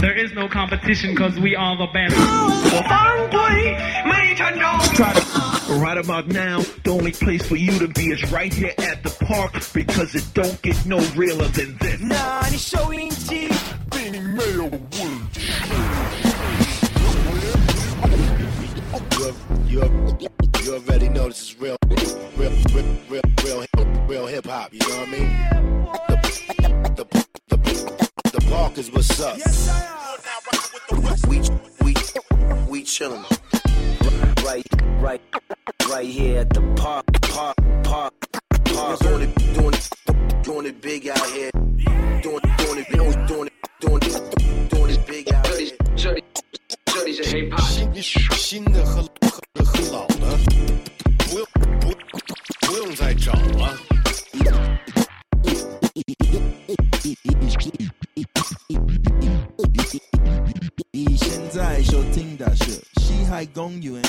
There is no competition because we are the best. Right about now, the only place for you to be is right here at the park because it don't get no realer than this. You, you already know this is real, real, real, real, real, real hip hop. You know what I mean? The, the, the, the park is what's up. We, we, we chillin'. Right, right, right here at the park, park, park, park. Doing it, doing it, doing it big out here. Doing, doing it, doing it, doing it, doing it, doing it big out here. 这里这里是 hip hop。新新的和和和老的，不用不不用再找了。 你现在收听的是《西海公园》。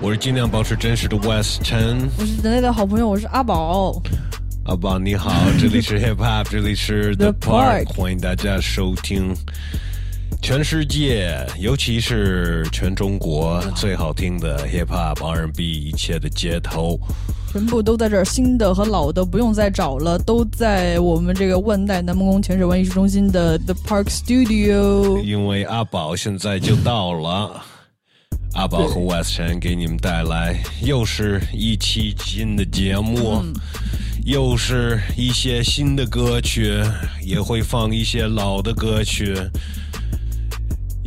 我是尽量保持真实的 West Chen。我是人类的好朋友，我是阿宝。阿宝你好，这里是 Hip Hop，这里是 The Park，欢迎大家收听。全世界，尤其是全中国最好听的 Hip Hop R&B 一切的街头。全部都在这儿，新的和老的不用再找了，都在我们这个万代南梦宫潜水湾艺术中心的 The Park Studio。因为阿宝现在就到了。阿宝和 West 陈给你们带来又是一期新的节目，又是一些新的歌曲，也会放一些老的歌曲。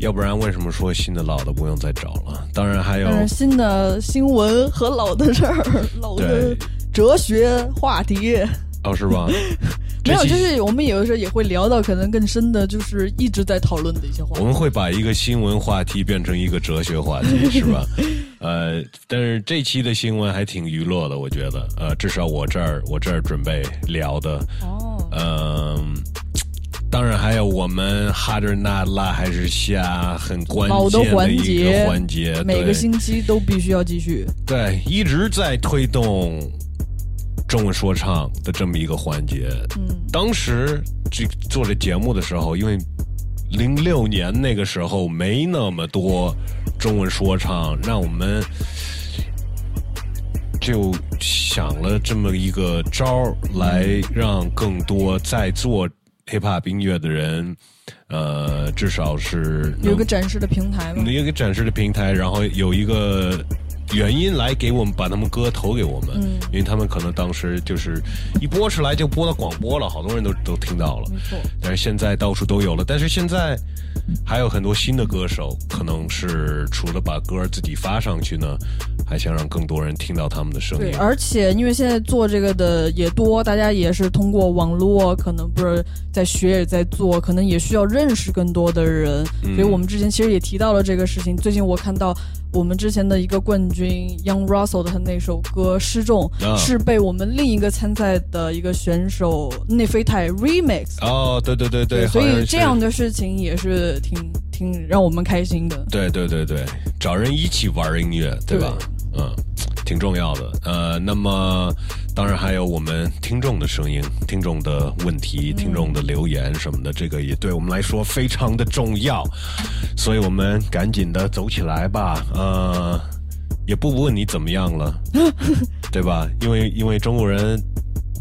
要不然为什么说新的老的不用再找了？当然还有新的新闻和老的事儿，老的哲学话题，哦，是吧？没有，就是我们有的时候也会聊到可能更深的，就是一直在讨论的一些话题。我们会把一个新闻话题变成一个哲学话题，是吧？呃，但是这期的新闻还挺娱乐的，我觉得。呃，至少我这儿我这儿准备聊的，哦，嗯、当然还有我们哈德纳拉还是下很关键的键一环节个环节，每个星期都必须要继续。对一直在推动中文说唱的这么一个环节。嗯，当时这做这节目的时候，因为零六年那个时候没那么多中文说唱，让我们就想了这么一个招儿，来让更多在做 hip hop 音乐的人，呃，至少是能有个展示的平台嘛。有一个展示的平台，然后有一个原因来给我们把他们歌投给我们，嗯因为他们可能当时就是一播出来就播到广播了，好多人都都听到了。没错，但是现在到处都有了，但是现在还有很多新的歌手，可能是除了把歌自己发上去呢，还想让更多人听到他们的声音对，音。而且因为现在做这个的也多，大家也是通过网络，可能不是在学也在做，可能也需要认识更多的人。嗯所以我们之前其实也提到了这个事情。最近我看到我们之前的一个冠军 Young Russell 的他那首歌《失重》啊是被我们另一个参赛的一个选手内啡泰 remix。哦，对对对对，所以这样的事情也是挺挺让我们开心的。对对对对，找人一起玩音乐，对吧？嗯，挺重要的。呃，那么当然还有我们听众的声音、听众的问题、听众的留言什么的，这个也对我们来说非常的重要。所以我们赶紧的走起来吧。呃，也不问你怎么样了，对吧？因为因为中国人。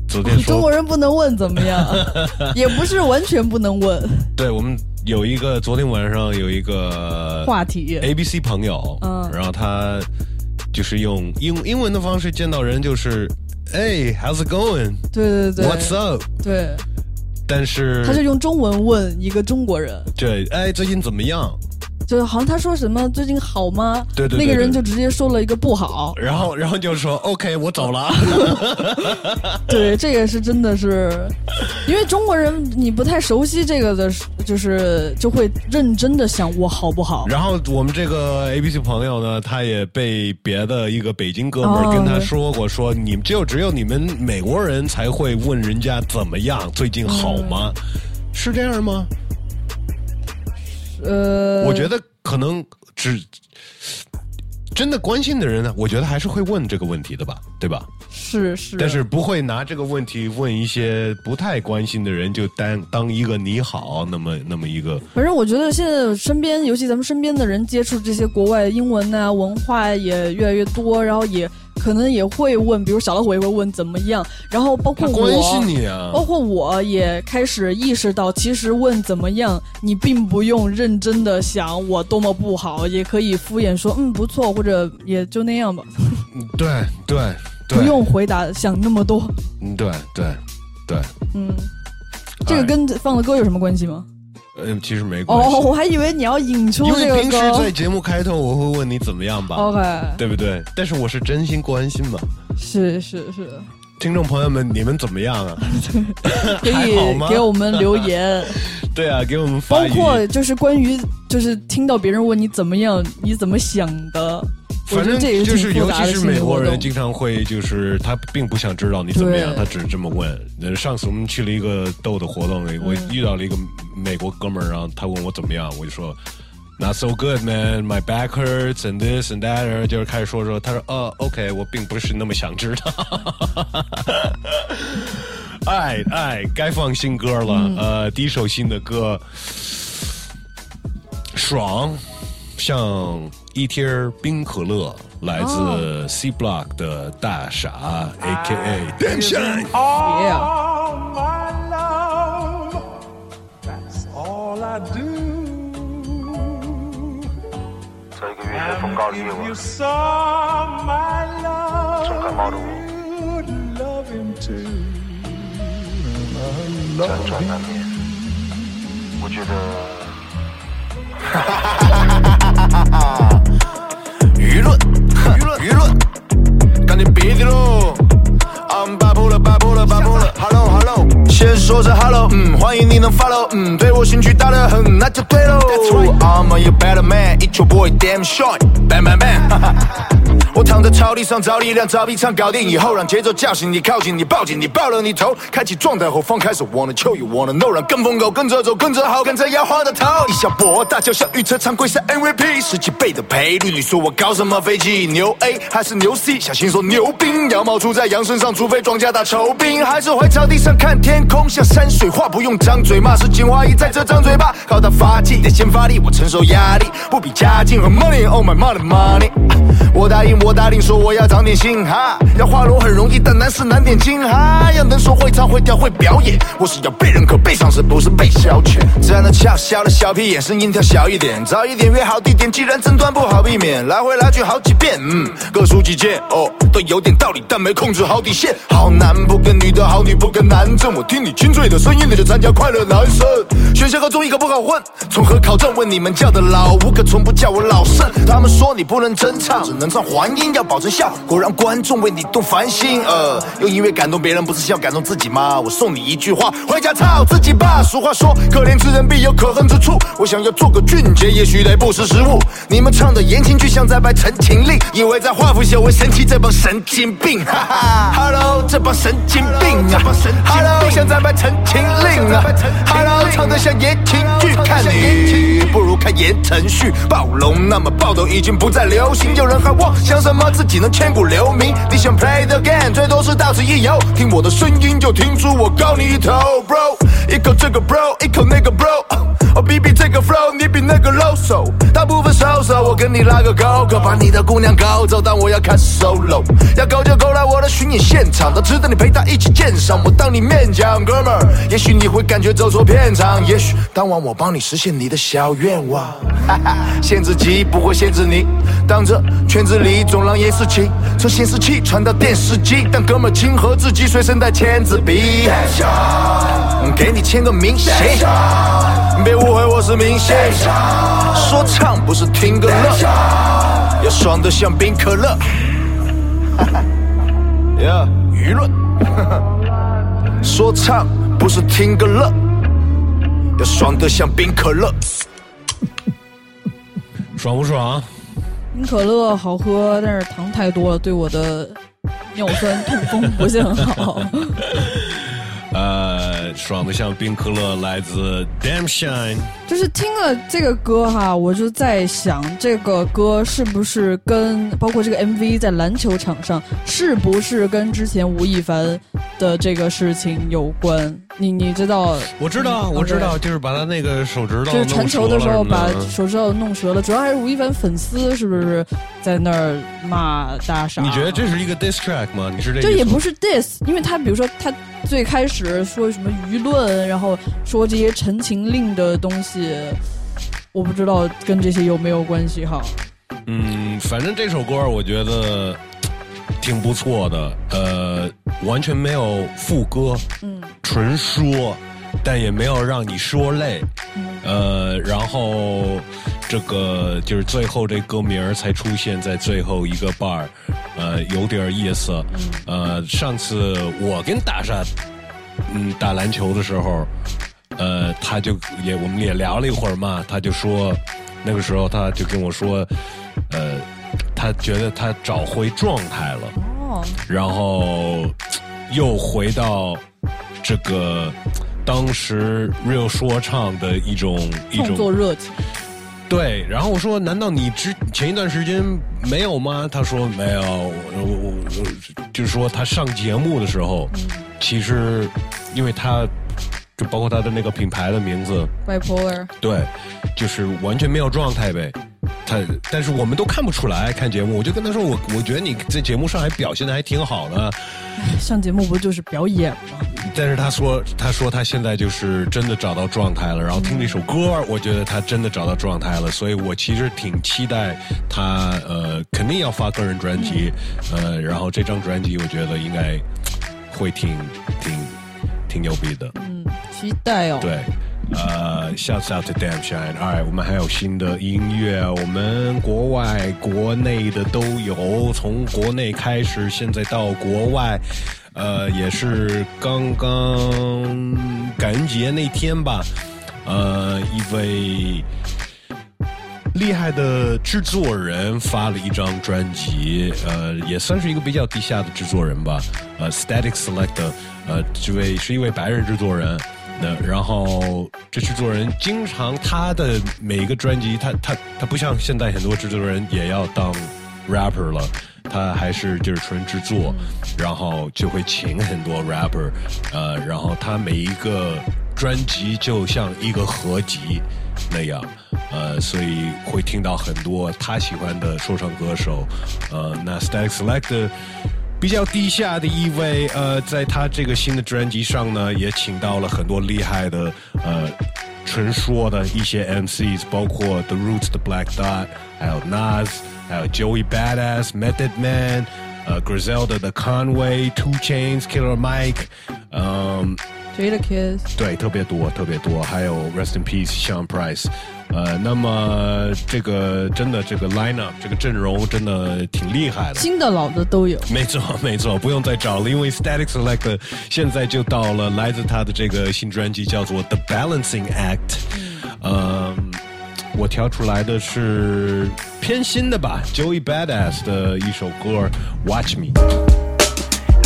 昨天说，中国人不能问怎么样，也不是完全不能问对我们有一个昨天晚上有一个话题。A B C 朋友，嗯然后他就是用英英文的方式见到人，就是哎，How's it going？对对对 What's up？对，但是他就用中文问一个中国人，对，哎，最近怎么样？就好像他说什么最近好吗？对对对那个人就直接说了一个不好。然后然后就说 OK，我走了。对，这也是真的是，因为中国人你不太熟悉这个的，就是就会认真的想我好不好。然后我们这个 A B C 朋友呢，他也被别的一个北京哥们儿哦跟他说过，说你们就只有你们美国人才会问人家怎么样，最近好吗？嗯是这样吗？呃，我觉得可能只真的关心的人呢，我觉得还是会问这个问题的吧，对吧？是是，但是不会拿这个问题问一些不太关心的人，就当当一个你好那么那么一个。反正我觉得现在身边，尤其咱们身边的人接触这些国外英文呐、文化也越来越多，然后也可能也会问，比如小老虎也会问怎么样，然后包括我，关心你啊。包括我也开始意识到，其实问怎么样，你并不用认真的想我多么不好，也可以敷衍说嗯不错，或者也就那样吧，对对对，不用回答想那么多。嗯，对对对，嗯，这个跟放的歌有什么关系吗？嗯，其实没关系。哦，我还以为你要引出因这个为平时。在节目开头我会问你怎么样吧 OK，对不对？但是我是真心关心嘛。是是是，听众朋友们，你们怎么样啊？可以给我们留言，对啊，给我们发包括就是关于就是听到别人问你怎么样，你怎么想的。我反正就是是，尤其是美国人，经常会就是他并不想知道你怎么样，他只是这么问。呃上次我们去了一个逗的活动，我嗯遇到了一个美国哥们儿，然后他问我怎么样，我就说 Not so good, man. My back hurts and this and that. 就是开始说说，他说呃，OK，我并不是那么想知道。哎哎，该放新歌了。嗯呃，第一首新的歌，爽，像一听儿冰可乐，来自 C Block 的大傻，A.K.A. Dancing。Yeah，All my love, that's all I do. 这一个月的风高的夜 If 晚 you，saw my love, 重感冒的我，you'd love him too. 辗转难眠。我觉得。舆论，舆论，舆论，赶紧别的喽！嗯，摆谱了，摆谱了，摆谱了。Hello，Hello，先说声 Hello，嗯，欢迎你能 follow，嗯，对我兴趣大得很，那就对喽。I'm a better man，it's your boy damn short，bang bang bang，哈哈。我躺在草地上找力量，找一场搞定以后，让节奏叫醒你，靠近你，抱紧你，抱了你头，开启状态后放开手，wanna kill you wanna know，让跟风狗跟着走，跟着好，跟着摇晃的头，一小波大叫小预测常规赛 MVP，十几倍的赔率，你说我搞什么飞机？牛 A 还是牛 C？小心说牛兵要冒出在羊身上，除非庄家打臭兵，还是回草地上看天空，像山水画，不用张嘴骂，是精华一在这张嘴巴，靠他发气得先发力，我承受压力，不比家境和 money，oh my money money。我打答应，我答应说我要长点心哈，要画龙很容易，但难是难点睛哈。要能说会唱会跳会表演，我是要被认可被赏识，不是被消遣。站得翘小的小屁眼，声音调小一点，早一点约好地点，既然争端不好避免，来回来去好几遍，嗯，各抒己见哦，都有点道理，但没控制好底线。好男不跟女的好女不跟男正，我听你清脆的声音，那就参加快乐男生。学校和综艺可不好混，从何考证？问你们叫的老吴，可从不叫我老盛。他们说你不能真唱，只能唱还音，要保证效果，让观众为你动凡心。呃，用音乐感动别人，不是要感动自己吗？我送你一句话，回家操自己吧。俗话说，可怜之人必有可恨之处。我想要做个俊杰，也许得不识时务。你们唱的言情剧像在拍《陈情令》，以为在画幅写我神奇，这帮神经病。哈哈，Hello，这帮神经病啊！Hello，像在拍《陈情令》啊！Hello，唱的像言情剧，看你不如看言承旭。暴龙那么暴都已经不再流行，有人还妄想什么自己能千古留名？你想 play the game，最多是到此一游。听我的声音就听出我高你一头，bro。一口这个 bro，一口那个 bro。哦比比这个 flow，你比那个 low so。大部分收手，我跟你拉个勾勾，把你的姑娘勾走，但我要开始 solo。要勾就勾来我的巡演现场，都值得你陪她一起鉴赏。我当你面讲，哥们儿，也许你会感觉走错片场，也许当晚我帮你实现你的小愿望。哈哈，限制级不会限制你，当着圈子里总让严思琪从显示器传到电视机，但哥们儿亲和自己随身带签字笔，给你签个名写。别误会我是明星，说唱不是听个乐，要爽的像冰可乐。yeah，舆论，说唱不是听个乐，要爽的像冰可乐。爽不爽？冰可乐好喝，但是糖太多了，对我的尿酸痛风不是很好。呃，爽的像冰可乐，来自 Damn Shine。就是听了这个歌哈，我就在想，这个歌是不是跟包括这个 MV 在篮球场上，是不是跟之前吴亦凡的这个事情有关？你你知道？我知道，嗯我知道，就是把他那个手指头就是传球的时候把手指头弄折了，主要还是吴亦凡粉丝是不是在那儿骂大傻？你觉得这是一个 diss track 吗？你是这这也不是 diss，因为他比如说他最开始说什么舆论，然后说这些陈情令的东西，我不知道跟这些有没有关系哈。嗯，反正这首歌我觉得挺不错的，呃，完全没有副歌，嗯纯说，但也没有让你说累，嗯呃，然后这个就是最后这歌名儿才出现在最后一个 bar，呃，有点意思。呃，上次我跟大傻嗯打篮球的时候，呃，他就也我们也聊了一会儿嘛，他就说那个时候他就跟我说，呃，他觉得他找回状态了。哦，然后又回到这个当时 real 说唱的一种一种热情，对。然后我说：“难道你之前一段时间没有吗？”他说：“没有。我我我就是说他上节目的时候，其实因为他就包括他的那个品牌的名字，bipolar，对，就是完全没有状态呗。他，但是我们都看不出来。看节目，我就跟他说，我我觉得你在节目上还表现的还挺好的。上节目不就是表演吗？但是他说，他说他现在就是真的找到状态了。然后听这首歌，我觉得他真的找到状态了。所以我其实挺期待他，呃，肯定要发个人专辑，呃，然后这张专辑我觉得应该会挺挺挺牛逼的。嗯，期待哦。对，呃，Shout out to Damn Shine。i 我们还有新的音乐，我们国外、国内的都有，从国内开始，现在到国外，呃，也是刚刚感恩节那天吧，呃，一位。厉害的制作人发了一张专辑，呃，也算是一个比较地下的制作人吧，呃，Static Selector，呃，这位是一位白人制作人，那然后这制作人经常他的每一个专辑，他他他不像现在很多制作人也要当 rapper 了，他还是就是纯制作，然后就会请很多 rapper，呃，然后他每一个专辑就像一个合集那样，呃，所以会听到很多他喜欢的说唱歌手，呃，那 Static Selector。比较低下的一位，呃，在他这个新的专辑上呢，也请到了很多厉害的，呃，纯说的一些 MCs，包括 The Roots 的 Black Dot，还有 Nas，还有 Joey Badass、Method Man，呃，Griselda 的 Conway，Two Chains，Killer Mike，嗯、 Jada Kiss，对，特别多，特别多，还有 Rest in Peace Sean Price， 呃，那么这个真的这个 lineup 这个阵容真的挺厉害的。新的老的都有。没错，没错，不用再找了，因为 Static Select 现在就到了来自他的这个新专辑，叫做《The Balancing Act》。嗯，我挑出来的是偏新的吧，Joey Badass 的一首歌《Watch Me》。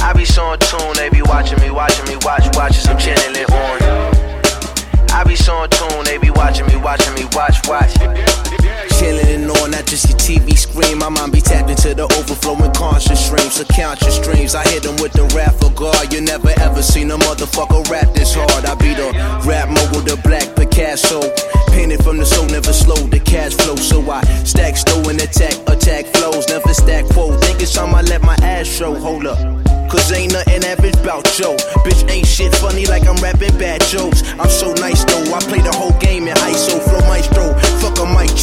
I be so in tune, they be watching me, watching me, watch, watch as I'm channeling on. I be so in tune, they be watching me, watching me, watch, watch. Channeling on, not just your TV screen. My mind be tapped into the overflowing conscious streams. So count your streams. I hit them with the rap for God. You never ever seen a motherfucker rap this hard. I be the rap mogul, the black Picasso. Painted from the soul, never slow the cash flow. So I stack, stow, and attack, attack flows. Never stack quote. Think it's time I let my ass show. Hold up. Cause ain't nothing average about Joe. Bitch ain't shit funny like I'm rapping bad jokes. I'm so nice though, I play the whole game in ISO, flow maestro. Fuck a mic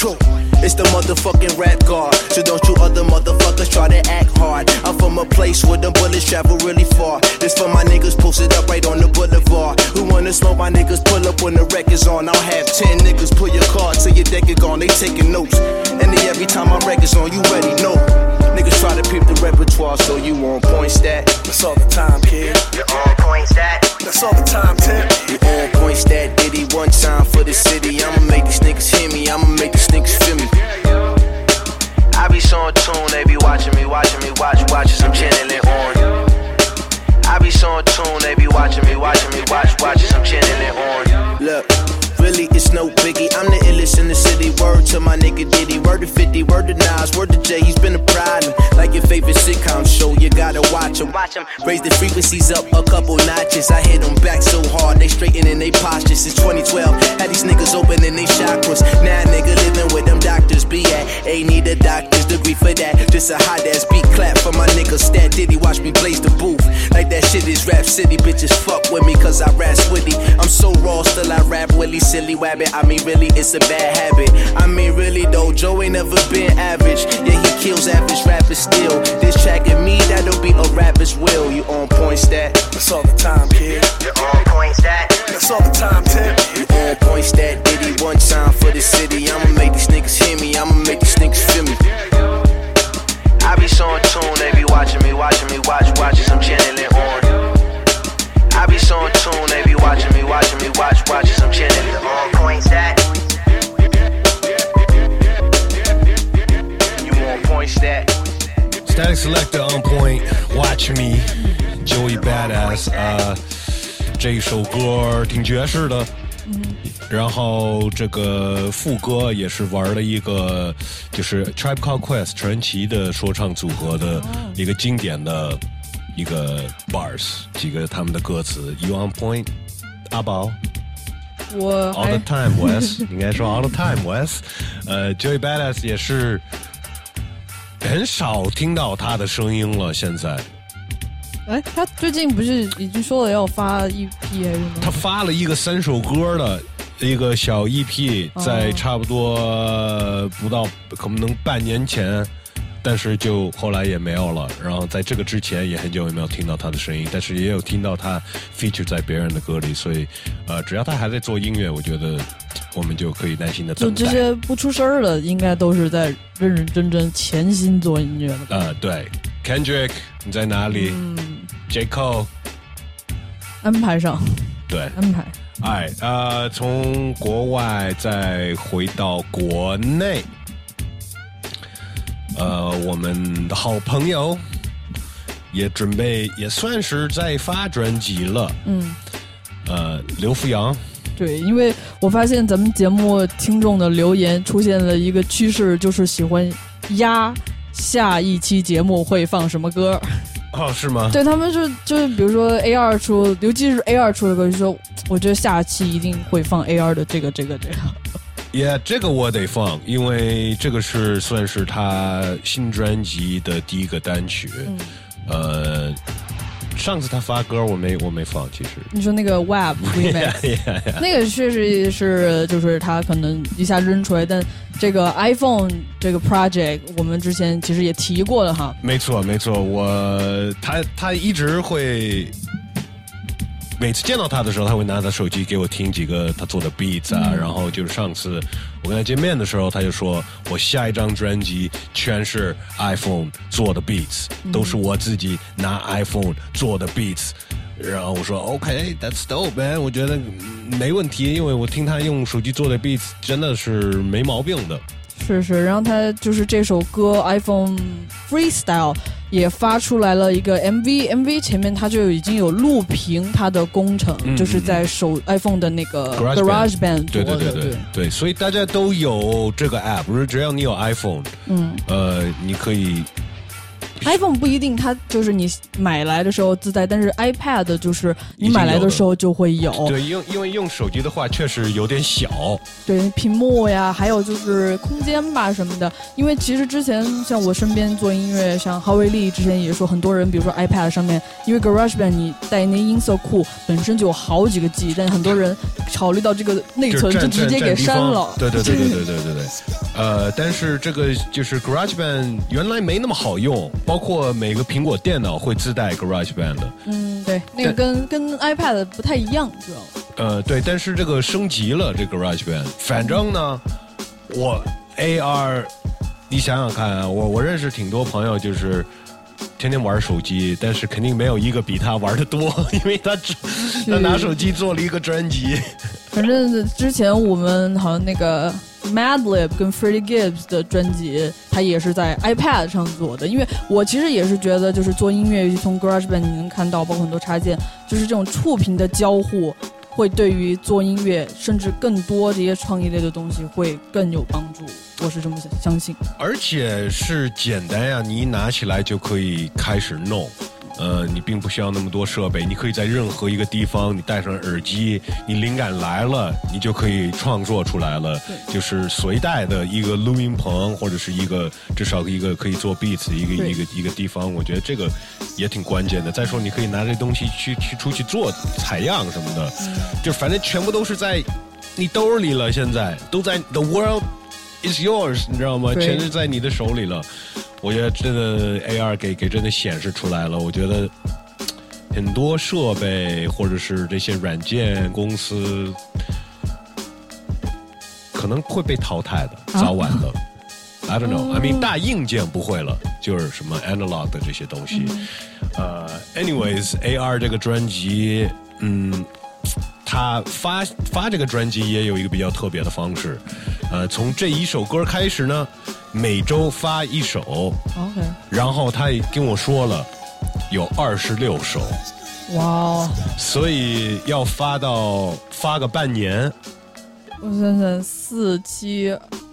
check, this a mic choke. It's the motherfucking rap guard. So don't you other motherfuckers try to act hard. I'm from a place where the bullets travel really far. This for my niggas posted up right on the boulevard. Who wanna smoke my niggas pull up when the record's on. I'll have 10 niggas pull your card till your deck is gone. They taking notes. And they every time my record's on, you ready know. Niggas try to peep the repertoire, so you on point stat. That's all the time, kid. You're on point stat. That's all the time, Tim. You on point stat, Diddy one time for the city. I'ma make these niggas hear me. I'ma make these niggas feel me. I be so in tune, they be watching me, watching me, watch, watch as I'm channeling on. I be so in tune, they be watching me, watching me, watch, watching, I'm channeling on. Look. Really, it's no biggie. I'm the illest in the city. Word to my nigga Diddy. Word to 50, word to Nas, word to Jay. He's been a problem. Like your favorite sitcom show, you gotta watch him. Watch him. Raise the frequencies up a couple notches. I hit them back so hard, they straightening they postures. Since 2012, had these niggas opening they chakras. Now, nigga living with them doctors. Be at, ain't need a doctor's degree for that. Just a hot ass beat clap for my nigga Stat Diddy. Watch me blaze the booth. Like that shit is Rap City. Bitches fuck with me, cause I rap switty. I'm so raw, still I rap Willie silly wabbit. I mean, really, it's a bad habit. I mean, really, though, Joe ain't never been average. Yeah, he kills average rappers still. This track and me, that'll be a rapper's will. You on point, stat? That's all the time, kid. You on point, stat? That's all the time, Tip. You on point, stat? Diddy, one time for the city. I'ma make these niggas hear me. I'ma make these niggas feel me. I be so in tune, they be watching me, watching me, watch, watching, I'm channeling on. I be so in tune, they be watching me, watching me, watch, watching, I'm channeling on. Point stat. You on point stat. Static Selector on point, Watch Me, Joey Badass 啊、这一首歌挺爵士的，然后这个副歌也是玩了一个就是 Tribe Called Quest 传奇的说唱组合的一个经典的一个 bars，几个他们的歌词，You on point， 阿宝。我 All the time, Wes，应该说 All the time, Wes。呃，Joey Badass 也是很少听到他的声音了。现在哎，他最近不是已经说了要发 EP 还是什么？他发了一个三首歌的一个小 EP，哦在差不多呃不到可能半年前，但是就后来也没有了。然后在这个之前也很久也没有听到他的声音，但是也有听到他 feature 在别人的歌里，所以呃，只要他还在做音乐，我觉得我们就可以耐心的就等待。这些不出声儿的，应该都是在认认真真潜心做音乐的。呃，对，Kendrick 你在哪里、嗯 j Cole 安排上，对，安排。哎，呃，从国外再回到国内，呃，我们的好朋友也准备也算是在发专辑了，嗯，呃，刘福阳，对，因为我发现咱们节目听众的留言出现了一个趋势，就是喜欢压下一期节目会放什么歌。哦，是吗？对他们就就是比如说 A 二出，尤其是 A 二出的歌，就说我觉得下期一定会放 A 二的这个这个这个。也、这个我得放，因为这个是算是他新专辑的第一个单曲。嗯呃，上次他发歌我没我没放，其实。你说那个 Web Remix，Yeah, yeah, yeah. 那个确实是就是他可能一下扔出来，但这个 iPhone 这个 project 我们之前其实也提过了哈。没错，没错，我他他一直会，每次见到他的时候，他会拿他手机给我听几个他做的 beats 啊，然后就是上次我跟他见面的时候，他就说我下一张专辑全是 iPhone 做的 beats，、都是我自己拿 iPhone 做的 beats。然后我说 OK，that's、dope man，我觉得嗯没问题，因为我听他用手机做的 beats 真的是没毛病的。是是，然后他就是这首歌 iPhone Freestyle 也发出来了一个 MV，MV 前面他就已经有录屏他的工程，嗯就是在手 iPhone 的那个 GarageBand 对对对对。对，所以大家都有这个 app，不是只要你有 iPhone，嗯。呃，你可以，iPhone 不一定它就是你买来的时候自带，但是 iPad 就是你买来的时候就会有，对用因为用手机的话确实有点小，对屏幕呀，还有就是空间吧什么的。因为其实之前像我身边做音乐，像郝伟丽之前也说，很多人比如说 iPad 上面，因为 GarageBand 你带那音色库本身就有好几个 G，但很多人考虑到这个内存就直接给删了。对对对对对对对对，呃，但是这个就是 GarageBand 原来没那么好用，包括每个苹果电脑会自带 GarageBand，嗯，对，那个跟跟 iPad 不太一样，知道吗。呃，对，但是这个升级了这个 GarageBand，反正呢，我 AR，你想想看啊，我我认识挺多朋友就是。天天玩手机，但是肯定没有一个比他玩的多，因为他只他拿手机做了一个专辑。反正之前我们好像那个 Madlib 跟 Freddie Gibbs 的专辑，它也是在 iPad 上做的。因为我其实也是觉得，就是做音乐，尤其从 GarageBand 你能看到，包括很多插件，就是这种触屏的交互，会对于做音乐，甚至更多这些创意类的东西会更有帮助。我是这么相相信。而且是简单呀，你一拿起来就可以开始弄。呃，你并不需要那么多设备，你可以在任何一个地方，你戴上耳机，你灵感来了，你就可以创作出来了。就是随带的一个录音棚，或者是一个至少一个可以做 beats 一个一个一个地方，我觉得这个也挺关键的。再说，你可以拿这东西去去出去做采样什么的，就反正全部都是在你兜里了，现在都在 the world is yours，你知道吗？全是在你的手里了。我觉得真的 AR 给给真的显示出来了。我觉得很多设备或者是这些软件公司可能会被淘汰的，啊早晚的。I don't know. I mean，大硬件不会了，就是什么 analog 的这些东西。呃，anyways，AR 这个专辑，嗯，他发发这个专辑也有一个比较特别的方式。呃，从这一首歌开始呢，每周发一首，OK，然后他也跟我说了，有二十六首，哇哦，所以要发到发个半年，我想想，四七，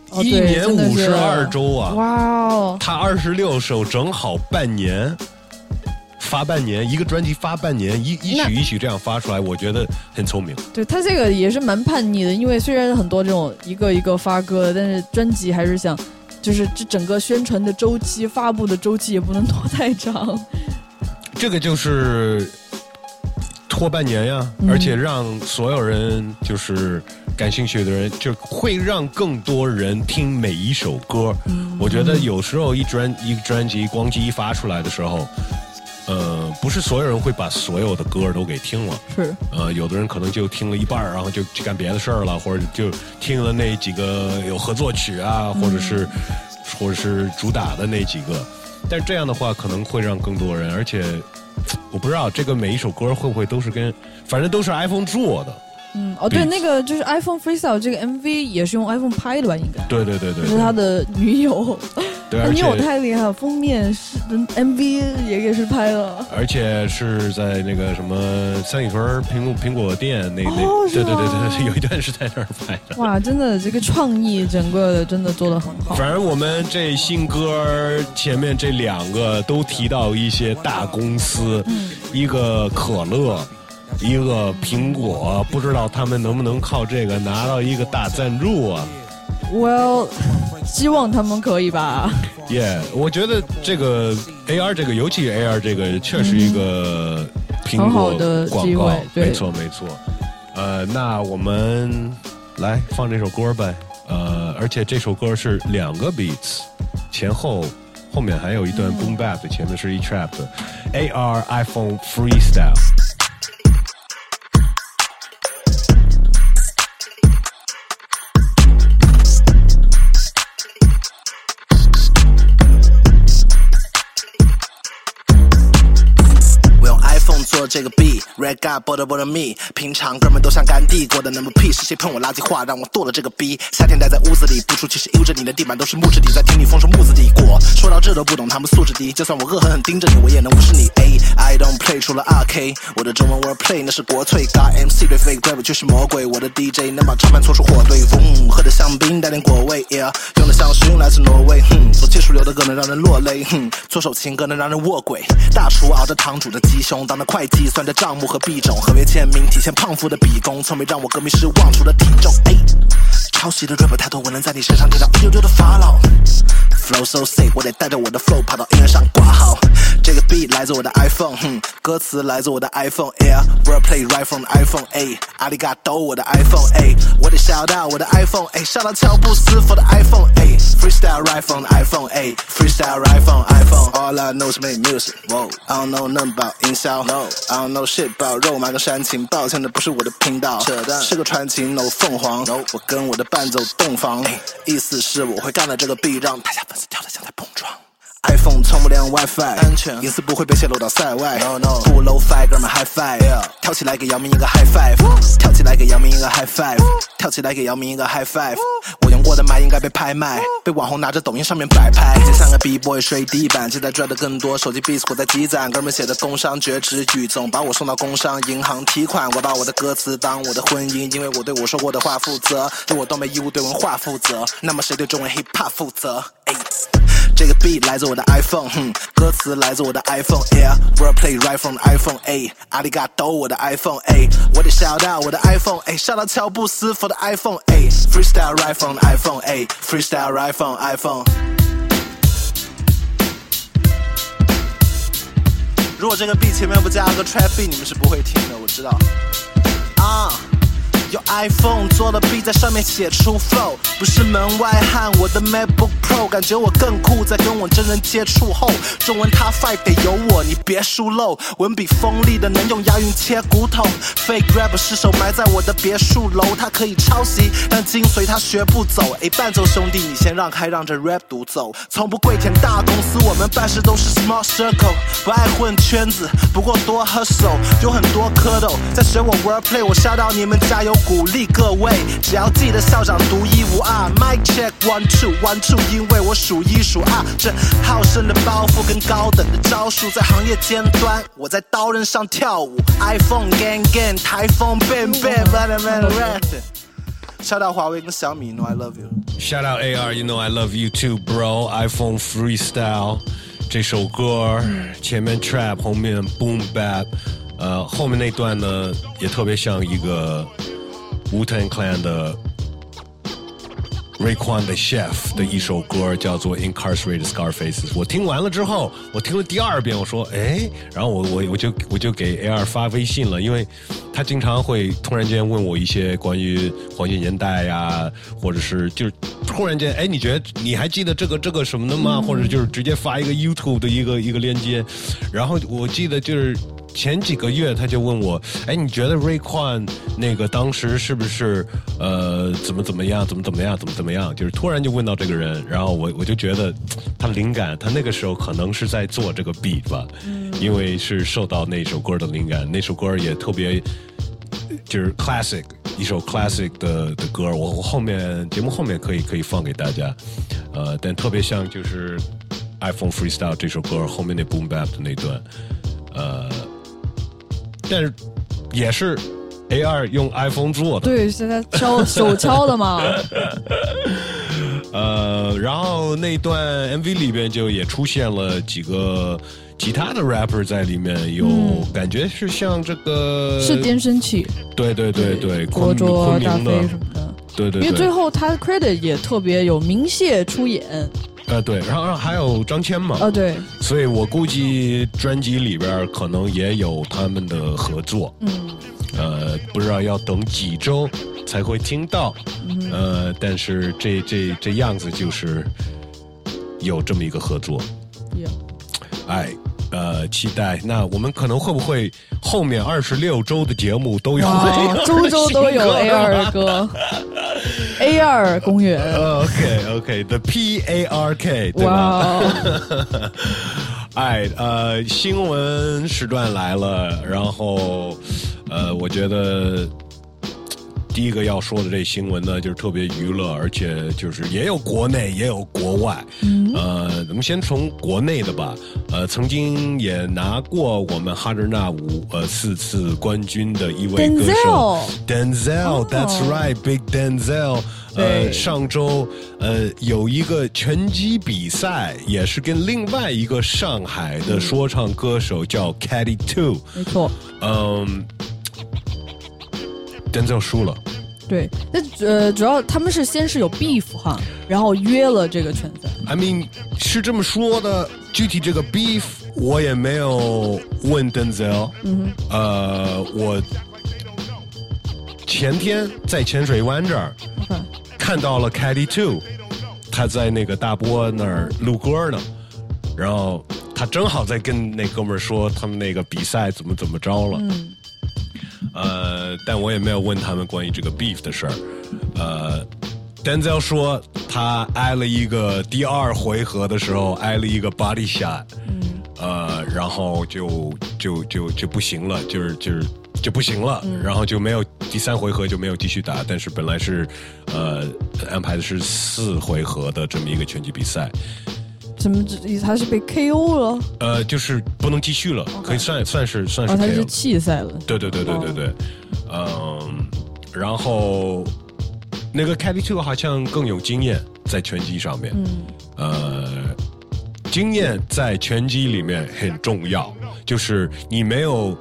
哦一年五十二周啊！哇哦，他二十六首，正好半年，发半年，一个专辑发半年，一一曲一曲这样发出来，我觉得很聪明。对他这个也是蛮叛逆的，因为虽然很多这种一个一个发歌的，但是专辑还是想，就是这整个宣传的周期、发布的周期也不能拖太长。这个就是拖半年呀，嗯而且让所有人就是感兴趣的人，就会让更多人听每一首歌。嗯我觉得有时候一专一个专辑光机一发出来的时候，呃，不是所有人会把所有的歌都给听了。是，呃，有的人可能就听了一半儿然后就去干别的事儿了，或者就听了那几个有合作曲啊，或者是或者是主打的那几个。但是这样的话，可能会让更多人，而且我不知道这个每一首歌会不会都是跟，反正都是 iPhone 做的。嗯，哦，对，那个就是 iPhone Freestyle 这个 MV 也是用 iPhone 拍的吧？应该。对对对对就是他的女友，对，他而女友太厉害了，封面是 MV 也给是拍了。而且是在那个什么三里屯苹果苹果店那那，对对对对对，有一段是在那儿拍的。哇，真的这个创意整个的真的做的很好。反正我们这新歌前面这两个都提到一些大公司，一个可乐，一个苹果，不知道他们能不能靠这个拿到一个大赞助啊？Well，希望他们可以吧。耶、我觉得这个 AR 这个，尤其 AR 这个，确实一个苹果的广告机会，没错没错。呃，那我们来放这首歌呗。呃，而且这首歌是两个 beats，前后后面还有一段 boom bap，前面是一 trap 的 AR iPhone Freestyle。I God border border me。平常哥们都像干地，过得那么屁，是谁喷我垃圾话，让我剁了这个逼？夏天待在屋子里，不出去是悠着你的地板都是木质底，在听你风声木子底过。说到这都不懂他们素质低，就算我恶狠狠盯着你，我也能无视你。A I don't play，除了 RK，我的中文 wordplay 那是国粹。God MC 对 fake rap 就是魔鬼，我的 DJ 能把唱盘搓出火堆。嗡，喝的香槟带点果味，Yeah，用的香薰来自挪威。哼，做技术流的歌能让人落泪，哼，做首情歌能让人卧轨。大厨熬着汤煮着鸡胸，当着会计算着账目和币种，合约签名体现胖夫的比功，从没让我歌迷失望，除了体重。哎，抄袭的 rap 太多，我能在你身上看到一丢丢的法老。Flow so sick，我得带着我的 flow 跑到音乐上挂号。这个 beat 来自我的 iPhone，哼，歌词来自我的 iPhone Air，wordplay right from iPhone A，阿里嘎多我的 iPhone A，我得 shout out 我的 iPhone A，shout out 乔布斯 for 的 iPhone A，freestyle right from iPhone A，freestyle right from iPhone，all I know is make music，whoa，I don't know none about 营销，no，I don't know shit about 肉麻跟煽情，抱歉的不是我的频道，扯淡，是个传奇 no 凤凰，no，我跟我的伴奏洞房，意思是我会干了这个 beat，让台下粉丝跳得像在碰撞。iPhone 充不连 WiFi，安全，隐私不会被泄露到塞外。No no，不 low fi，哥们 high five，跳起来给姚明一个 high five，跳起来给姚明一个 high five，跳起来给姚明一个 high five。我用过的麦应该被拍卖，被网红拿着抖音上面摆拍。就像个 B boy 睡地板，现在赚的更多，手机 beats 我在积攒。哥们写的工商绝知语，总把我送到工商银行提款。我把我的歌词当我的婚姻，因为我对我说过的话负责，对我都没义务对文化负责。那么谁对中文 hip hop 负责？哎。这个 beat 来自我的 iPhone，哼，歌词来自我的 iPhone Air，wordplay right from the iPhone A，阿里嘎多我的 iPhone A，我得 shout out 我的 iPhone A，shout out 乔布斯 for 的 iPhone A，freestyle right from the iPhone A，freestyle right from iPhone。如果这个 B 前面不加个 Trap B，你们是不会听的，我知道。啊。用 iPhone 做了 B，在上面写出 flow，不是门外汉。我的 MacBook Pro 感觉我更酷，在跟我真人接触后，中文 Top Five 得有我，你别疏漏。文笔锋利的能用押韵切骨头，Fake rap 失手埋在我的别墅楼，他可以抄袭，但精髓他学不走。哎，伴奏兄弟，你先让开，让这 rap 独奏。从不跪舔大公司，我们办事都是 small circle，不爱混圈子，不过多喝手，有很多蝌蚪在学我 wordplay，我吓到你们加油。鼓励各位，只要记得校长独一无二。Mic check one two one two，因为我数一数二。这好胜的包袱跟高等的招数，在行业尖端，我在刀刃上跳舞。iPhone gang gang，台风 bang bang，man man rat。Shout out 华为跟小米 know I love you。Shout out AR，You know I love you too, bro. iPhone Freestyle 这首歌前面 trap，后面 boom bap，呃，后面那段呢也特别像一个 Wu Tang Clan 的 Raekwon 的 Chef 的一首歌，叫做 Incarcerated Scarfaces。我听完了之后，我听了第二遍，我说，哎，然后我我我就我就给 AR 发微信了，因为他经常会突然间问我一些关于黄金年代呀，或者是就是突然间，哎，你觉得你还记得这个这个什么的吗？或者就是直接发一个 YouTube 的一个一个链接，然后我记得就是。前几个月他就问我，哎，你觉得 Rayquan 那个当时是不是呃怎么怎么样，怎么怎么样，怎么怎么样？就是突然就问到这个人，然后我我就觉得他灵感，他那个时候可能是在做这个 beat 吧，因为是受到那首歌的灵感，那首歌也特别就是 classic 一首 classic 的的歌，我我后面节目后面可以可以放给大家，呃，但特别像就是 iPhone Freestyle 这首歌后面那 boom bap 的那段，呃。但是也是 A 二用 iPhone 做的，对，现在敲手敲的嘛。呃，然后那段 MV 里边就也出现了几个其他的 rapper 在里面，有、嗯。感觉是像这个是颠声器，对对对对，国昆卓、大飞什么的。对对对，因为最后他的 credit 也特别有明谢出演，呃对，然后还有张谦嘛，啊对，所以我估计专辑里边可能也有他们的合作，嗯，呃，不知道要等几周才会听到，嗯。呃，但是这这这样子就是有这么一个合作，有。哎，呃，期待。那我们可能会不会后面二十六周的节目都有哇，周周都有 A 二的歌，A 二公园，OK OK，The P A R K，对吧？哎，呃，新闻时段来了，然后，呃，我觉得第一个要说的这新闻呢，就是特别娱乐，而且就是也有国内也有国外。嗯呃，咱们先从国内的吧。呃，曾经也拿过我们哈德纳五呃四次冠军的一位歌手 Denzel，That's、right，Big Denzel。呃，上周呃有一个拳击比赛，也是跟另外一个上海的说唱歌手叫 Caddy Two。没错，嗯，Denzel 输了。对，那呃，主要他们是先是有 beef 哈，然后约了这个拳赛，I mean 是这么说的，具体这个 beef 我也没有问 Denzel。嗯呃，我前天在浅水湾这儿看到了 Caddy Two，他在那个大波那儿录歌呢，然后他正好在跟那哥们儿说他们那个比赛怎么怎么着了。嗯呃，但我也没有问他们关于这个 beef 的事儿。呃，Denzel 说他挨了一个第二回合的时候挨了一个 body shot，嗯呃，然后就就就就不行了，就是就是就不行了，然后就没有第三回合就没有继续打。但是本来是呃安排的是四回合的这么一个拳击比赛，怎么他是被 KO 了？呃，就是不能继续了，可以算算是算是哦，他是弃赛了。对对对对对对，嗯，然后那个 Caddy Two 好像更有经验在拳击上面，嗯，呃，经验在拳击里面很重要，就是你没有，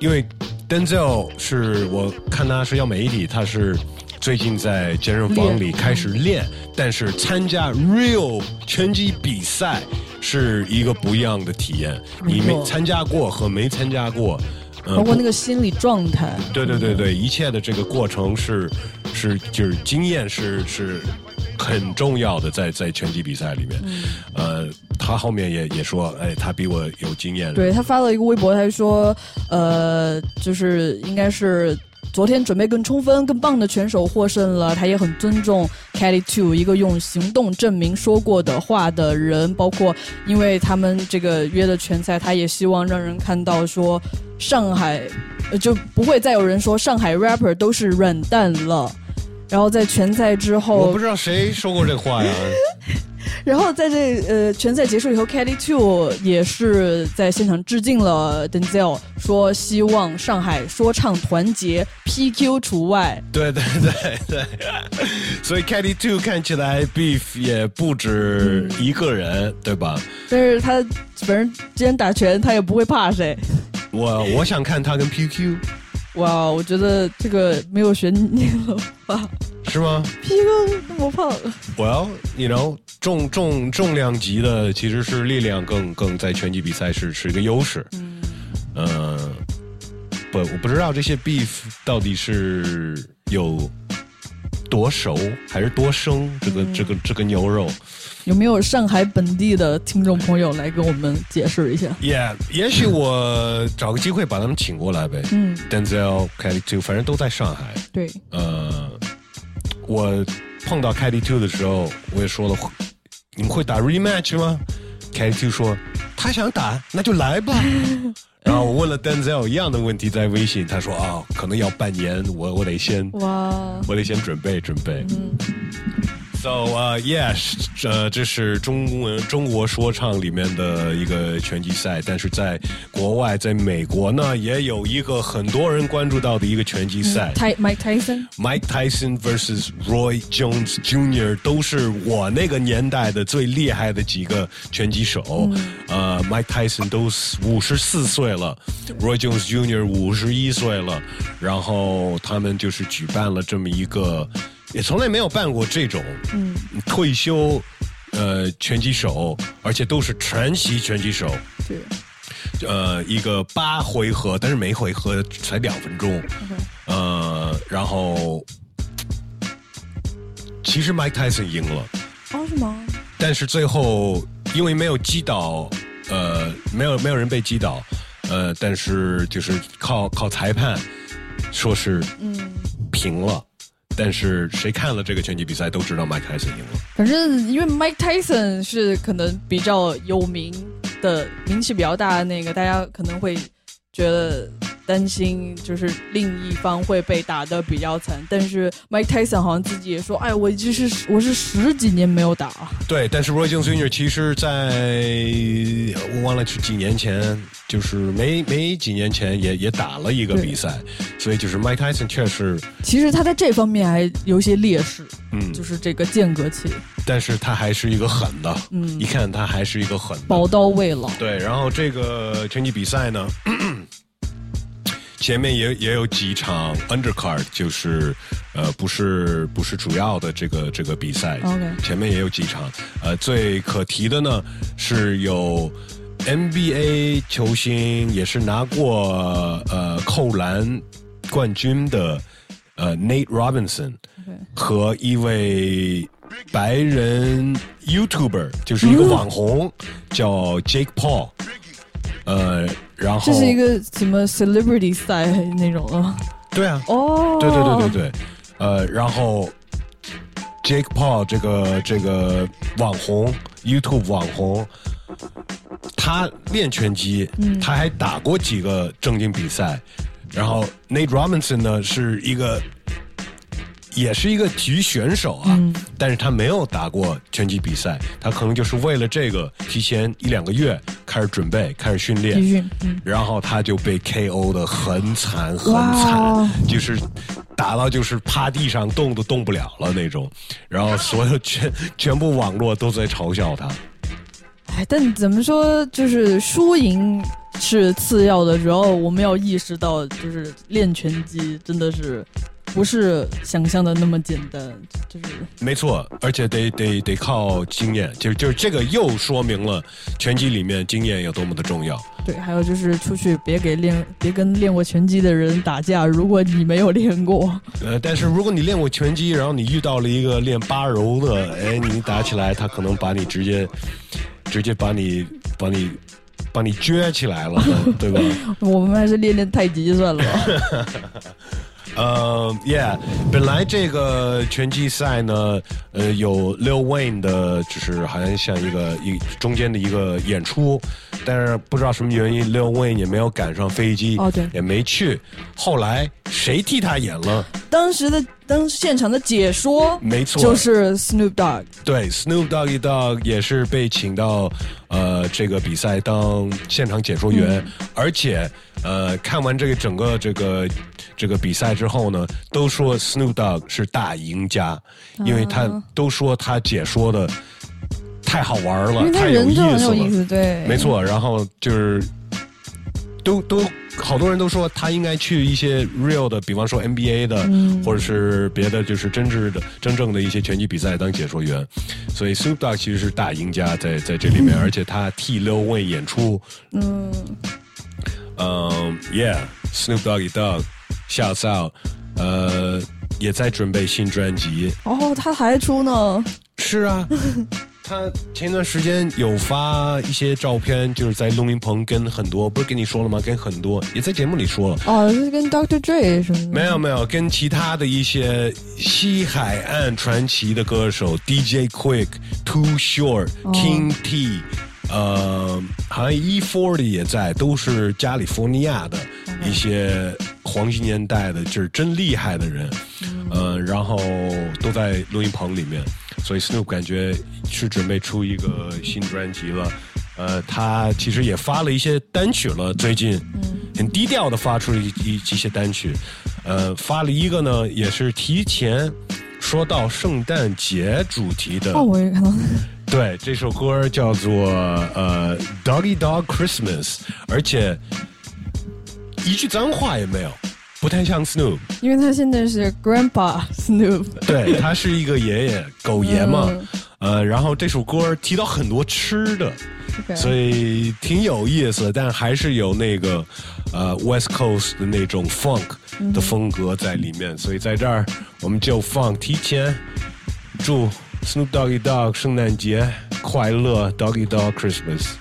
因为 Denzel 是我看他是要媒体，他是最近在健身房里开始练，但是参加 real 拳击比赛是一个不一样的体验，你没参加过和没参加过。呃包括那个心理状态。对对对对，一切的这个过程是是就是经验是是很重要的，在在拳击比赛里面。嗯呃，他后面也也说，哎，他比我有经验。对他发了一个微博，他就说，呃，就是应该是昨天准备更充分、更棒的选手获胜了。他也很尊重 Kelly Two 一个用行动证明说过的话的人，包括因为他们这个约的拳赛，他也希望让人看到说上海呃就不会再有人说上海 rapper 都是软蛋了。然后在拳赛之后，我不知道谁说过这话呀。然后在这呃拳赛结束以后，Kelly Two 也是在现场致敬了 Denzel，说希望上海说唱团结，PQ 除外。对对对对，所以 Caddy Two 看起来 Beef 也不止一个人，对吧？但是他反正今天打拳，他也不会怕谁。我我想看他跟 PQ，哇，我觉得这个没有悬念了吧是吗皮哥那么胖，？Well, you know，重重重量级的其实是力量更更在拳击比赛是是一个优势。嗯，呃，不，我不知道这些 beef 到底是有多熟还是多生，这个、这个这个牛肉。有没有上海本地的听众朋友来跟我们解释一下？也、也许我找个机会把他们请过来呗。嗯，Denzel、Kelly 反正都在上海。对，呃，我碰到 Katy Two 的时候，我也说了，你们会打 rematch 吗？Katy Two 说他想打，那就来吧。然后我问了 Denzel 一样的问题在微信，他说啊、可能要半年，我我得先哇，我得先准备准备。So 呃、yes，呃，这是中文中国说唱里面的一个拳击赛，但是在国外，在美国呢，也有一个很多人关注到的一个拳击赛。泰 Mike Tyson，Mike Tyson vs Roy Jones Jr. 都是我那个年代的最厉害的几个拳击手。呃，Mike Tyson 都五十四岁了，Roy Jones Jr. 五十一岁了，然后他们就是举办了这么一个，也从来没有办过这种嗯退休呃拳击手，而且都是全席拳击手。对，呃，一个八回合，但是每回合才两分钟。呃，然后其实 Mike Tyson 赢了，哦是吗？但是最后因为没有击倒，呃，没有没有人被击倒，呃，但是就是靠靠裁判说是嗯，平了。但是谁看了这个拳击比赛都知道 Mike Tyson 赢了。反正因为 Mike Tyson 是可能比较有名的、名气比较大的那个，大家可能会觉得担心，就是另一方会被打的比较惨。但是 Mike Tyson 好像自己也说：“哎，我就是我是十几年没有打。对，但是 Roy Jones Jr. 其实在我忘了是几年前，就是没没几年前也也打了一个比赛，所以就是 Mike Tyson 确实，”其实他在这方面还有一些劣势，嗯，就是这个间隔期，但是他还是一个狠的，嗯一看他还是一个狠的，宝刀未老。对，然后这个拳击比赛呢，前面也也有几场 undercard，就是呃不是不是主要的这个这个比赛 OK 前面也有几场，呃最可提的呢是有 NBA 球星，也是拿过呃扣篮冠军的呃 Nate Robinson。和一位白人 YouTuber，就是一个网红，叫 Jake Paul。呃，然后这是一个什么 celebrity 赛那种啊？对啊，哦，对对对对对，呃，然后 Jake Paul 这个这个网红 YouTube 网红，他练拳击，嗯。他还打过几个正经比赛，然后 Nate Robinson 呢是一个，也是一个体育选手啊，但是他没有打过拳击比赛，他可能就是为了这个提前一两个月开始准备，开始训练，嗯。然后他就被 KO 的很惨很惨，就是打到就是趴地上动都动不了了那种，然后所有全全部网络都在嘲笑他。哎，但怎么说，就是输赢是次要的，主要我们要意识到，就是练拳击真的是不是想象的那么简单，就是没错，而且得得得靠经验，就就是这个又说明了拳击里面经验有多么的重要。对，还有就是出去别给练，别跟练过拳击的人打架，如果你没有练过，呃，但是如果你练过拳击，然后你遇到了一个练八柔的，哎，你打起来，他可能把你直接直接把你把你把你撅起来了，对吧？我们还是练练太极算了吧。呃、y e a h 本来这个拳击赛呢，呃，有 Lil Wayne 的，就是好像像一个一中间的一个演出，但是不知道什么原因，Lil Wayne 也没有赶上飞机，哦对也没去。后来谁替他演了？当时的当现场的解说，没错就是 Snoop Dogg。对，Snoop Doggy Dogg 也是被请到呃这个比赛当现场解说员，而且呃看完这个整个这个这个比赛之后呢，都说 Snoop Dogg 是大赢家，因为他嗯都说他解说的太好玩了，太有意思了，有意思，对，没错，然后就是都都好多人都说他应该去一些 real 的，比方说 NBA 的，嗯。或者是别的，就是真挚的、真正的一些拳击比赛当解说员。所以 Snoop Dogg 其实是大赢家在在这里面，而且他替 Lil Wayne 演出。嗯，嗯、y e a h s n o o p Doggy Dog，下 out，呃，也在准备新专辑。哦，他还出呢，是啊，他前段时间有发一些照片，就是在录音棚跟很多，不是跟你说了吗？跟很多也在节目里说了。哦，是跟 Dr. Dre 什么的，没有没有，跟其他的一些西海岸传奇的歌手 DJ Quick、Too Short、哦 King T，呃，好像 E Forty 也在，都是加利福尼亚的一些黄金年代的，就是真厉害的人，呃，然后都在录音棚里面，所以 Snoop 感觉是准备出一个新专辑了。呃，他其实也发了一些单曲了，最近很低调的发出了一一一些单曲，呃，发了一个呢，也是提前说到圣诞节主题的。哦，我也看到，对，这首歌叫做呃《Doggy Dog Christmas》，而且一句脏话也没有，不太像 Snoop。因为他现在是 Grandpa Snoop，对，他是一个爷爷，狗爷嘛。嗯呃，然后这首歌提到很多吃的所以挺有意思的，但还是有那个呃 West Coast 的那种 funk 的风格在里面，所以在这儿我们就放提前祝 Snoop Doggy Dog 圣诞节快乐，Doggy Dog Christmas。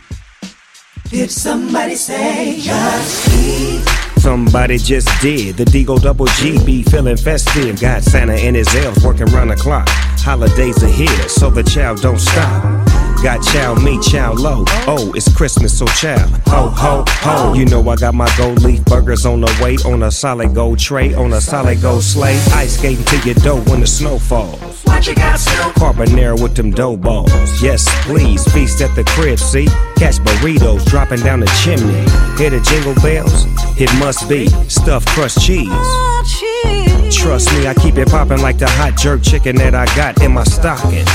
Did somebody say just eat? Somebody just did. The Deagle Double G be feeling festive. Got Santa and his elves working round the clock. Holidays are here, so the child don't stop. Got chow me, chow low. Oh, it's Christmas, so chow. Ho, ho, ho. You know I got my gold leaf burgers on the way. On a solid gold tray, on a solid gold sleigh. Ice skating to your dough when the snow falls. What you got, Snoop? Carbonara with them dough balls. Yes, please, feast at the crib, see? Catch burritos dropping down the chimney. Hear the jingle bells? It must be stuffed crust oh, cheese. Trust me, I keep it popping like the hot jerk chicken that I got in my stocking.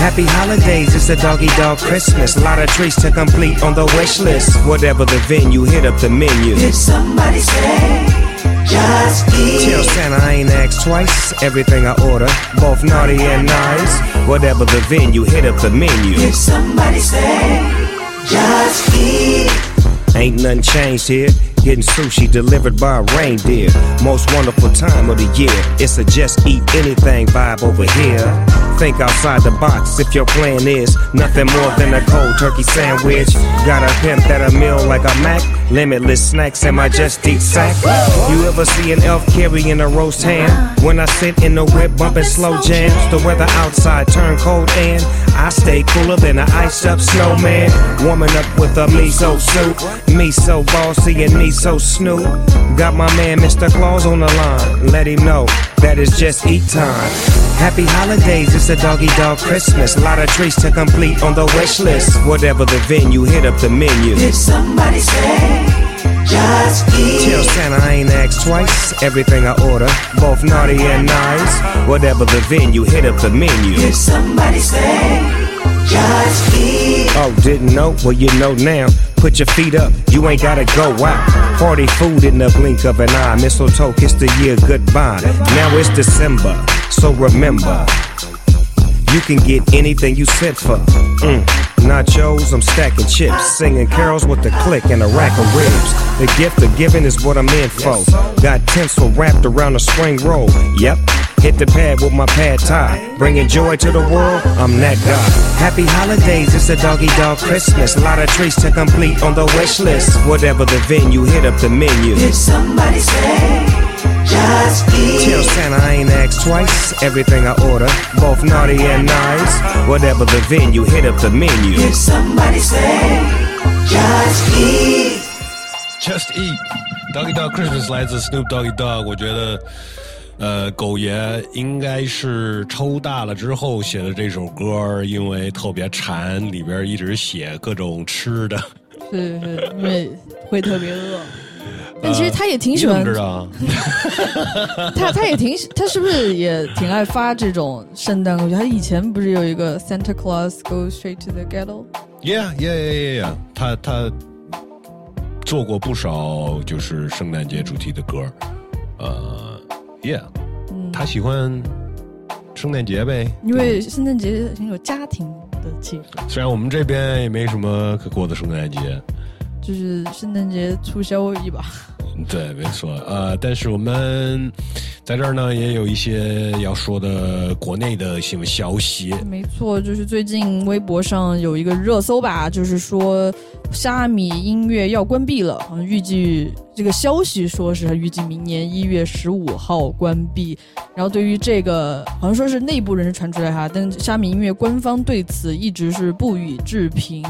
Happy holidays, it's a doggy dog Christmas. A lot of treats to complete on the wish list. Whatever the venue, hit up the menu. Did somebody say just eat? Tell Santa I ain't asked twice. Everything I order, both naughty and nice. Whatever the venue, hit up the menu. Did somebody say just eat? Ain't nothing changed here. Getting sushi delivered by a reindeer. Most wonderful time of the year. It's a just eat anything vibe over here. Think outside the box if your plan is nothing more than a cold turkey sandwich. Got a pimp that a meal like a Mac. Limitless snacks and my just eat sack. You ever see an elf carrying a roast ham? When I sit in the whip bumping slow jams, the weather outside turn cold and I stay cooler than an iced up snowman. Warming up with a miso soup. Me so bossy and me so snoop. Got my man Mr. Claus on the line. Let him know that it's just eat time. Happy holidays, it's a doggy dog Christmas. A lot of treats to complete on the wish list. Whatever the venue, hit up the menu. Did somebody say just eat? Tell Santa I ain't asked twice. Everything I order, both naughty and nice. Whatever the venue, hit up the menu. Did somebody say just eat? Oh, didn't know? Well, you know now. Put your feet up, you ain't gotta go out. Party food in the blink of an eye. Mistletoe, kiss the year goodbye. Now it's December, so remember. You can get anything you sent for. Mm. Nachos, I'm stacking chips, singing carols with the click and a rack of ribs. The gift of giving is what I'm in for. Got tinsel wrapped around a spring roll. Yep, hit the pad with my pad tie. Bringing joy to the world, I'm that guy. Happy holidays, it's a doggy dog Christmas. A lot of treats to complete on the wish list. Whatever the venue, hit up the menu. Did somebody say just eat? Tell Santa I ain't asked twice. Everything I order, both naughty and nice. Whatever the venue, hit up the menu. Did somebody say just eat? Just Eat Doggy Dog Christmas 来自 Snoop Doggy Dog，我觉得，呃，狗爷应该是抽大了之后写的这首歌，因为特别馋，里边一直写各种吃的。是是，因为会特别饿。但其实他也挺喜欢？他他也挺喜他是不是也挺爱发这种圣诞歌曲？他以前不是有一个 Santa Claus Goes Straight to the Ghetto？Yeah, yeah, yeah, yeah, yeah. 他他做过不少就是圣诞节主题的歌，呃，Yeah，、他喜欢圣诞节呗。因为圣诞节很有家庭的气氛，虽然我们这边也没什么可过的圣诞节，就是圣诞节促销一把。对，没错，呃，但是我们在这儿呢也有一些要说的国内的新闻消息。没错，就是最近微博上有一个热搜吧，就是说虾米音乐要关闭了，好像预计这个消息说是预计明年一月十五号关闭。然后对于这个，好像说是内部人士传出来哈，但虾米音乐官方对此一直是不予置评。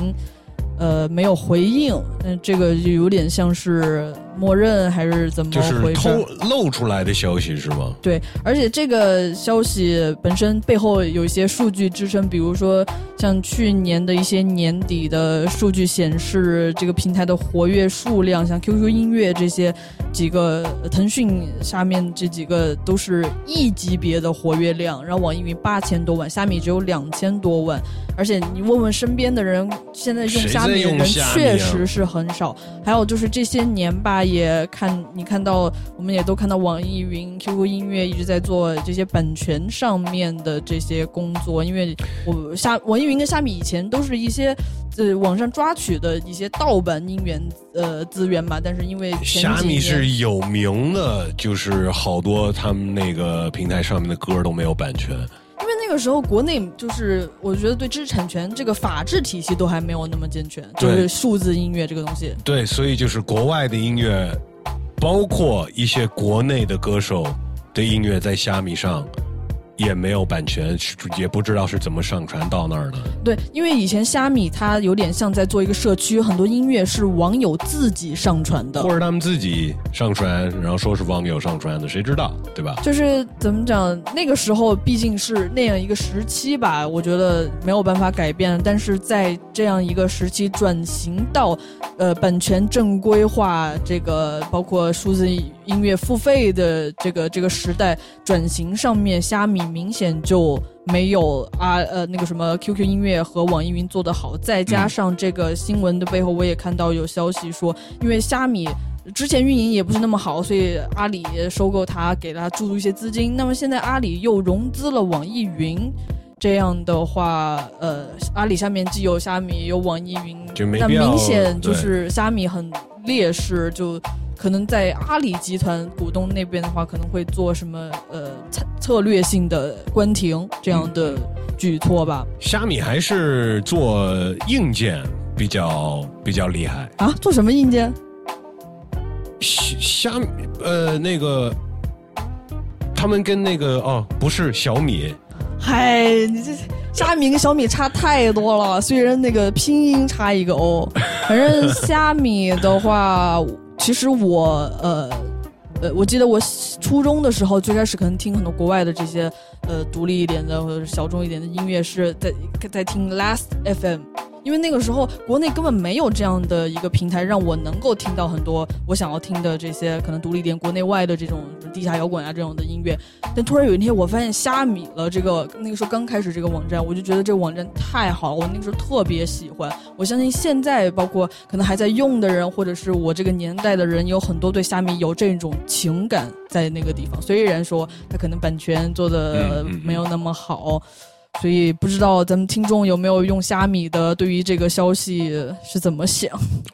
呃，没有回应，那，这个就有点像是默认还是怎么就是回事？透露出来的消息是吗？对，而且这个消息本身背后有一些数据支撑，比如说像去年的一些年底的数据显示，这个平台的活跃数量，像 QQ 音乐这些几个，呃腾讯下面这几个都是亿级别的活跃量，然后网易云八千多万，虾米只有两千多万，而且你问问身边的人，现在用虾米的人确实是很少。还有就是这些年吧，也看你看到，我们也都看到网易云、QQ 音乐一直在做这些版权上面的这些工作，因为我虾网易云跟虾米以前都是一些呃网上抓取的一些盗版音源呃资源嘛，但是因为虾米是有名的，就是好多他们那个平台上面的歌都没有版权。个时候国内就是我觉得对知识产权这个法制体系都还没有那么健全，就是数字音乐这个东西。对，所以就是国外的音乐，包括一些国内的歌手的音乐，在虾米上也没有版权，也不知道是怎么上传到那儿的。对，因为以前虾米它有点像在做一个社区，很多音乐是网友自己上传的或，者他们自己上传，然后说是网友上传的，谁知道，对吧？就是怎么讲，那个时候毕竟是那样一个时期吧，我觉得没有办法改变。但是在这样一个时期转型到，呃，版权正规化，这个包括数字音乐付费的这个这个时代转型上面，虾米明显就没有啊呃那个什么 QQ 音乐和网易云做得好。再加上这个新闻的背后，我也看到有消息说，因为虾米。之前运营也不是那么好，所以阿里收购它，给它注入一些资金。那么现在阿里又融资了网易云，这样的话，呃，阿里下面既有虾米，有网易云，那明显就是虾米很劣势，就可能在阿里集团股东那边的话，可能会做什么呃策策略性的关停这样的举措吧？虾米还是做硬件比较比较厉害。啊，做什么硬件？虾虾米呃那个，他们跟那个哦不是小米，嗨，你这虾米跟小米差太多了，虽然那个拼音差一个 o，反正虾米的话，其实我呃呃，我记得我初中的时候，最开始可能听很多国外的这些呃独立一点的或者小众一点的音乐，是在在听 Last FM。因为那个时候国内根本没有这样的一个平台，让我能够听到很多我想要听的这些可能独立点、国内外的这种地下摇滚啊这种的音乐。但突然有一天，我发现虾米了这个那个时候刚开始这个网站，我就觉得这个网站太好了，我那个时候特别喜欢。我相信现在包括可能还在用的人，或者是我这个年代的人，有很多对虾米有这种情感在那个地方。虽然说它可能版权做的没有那么好。所以不知道咱们听众有没有用虾米的，对于这个消息是怎么想？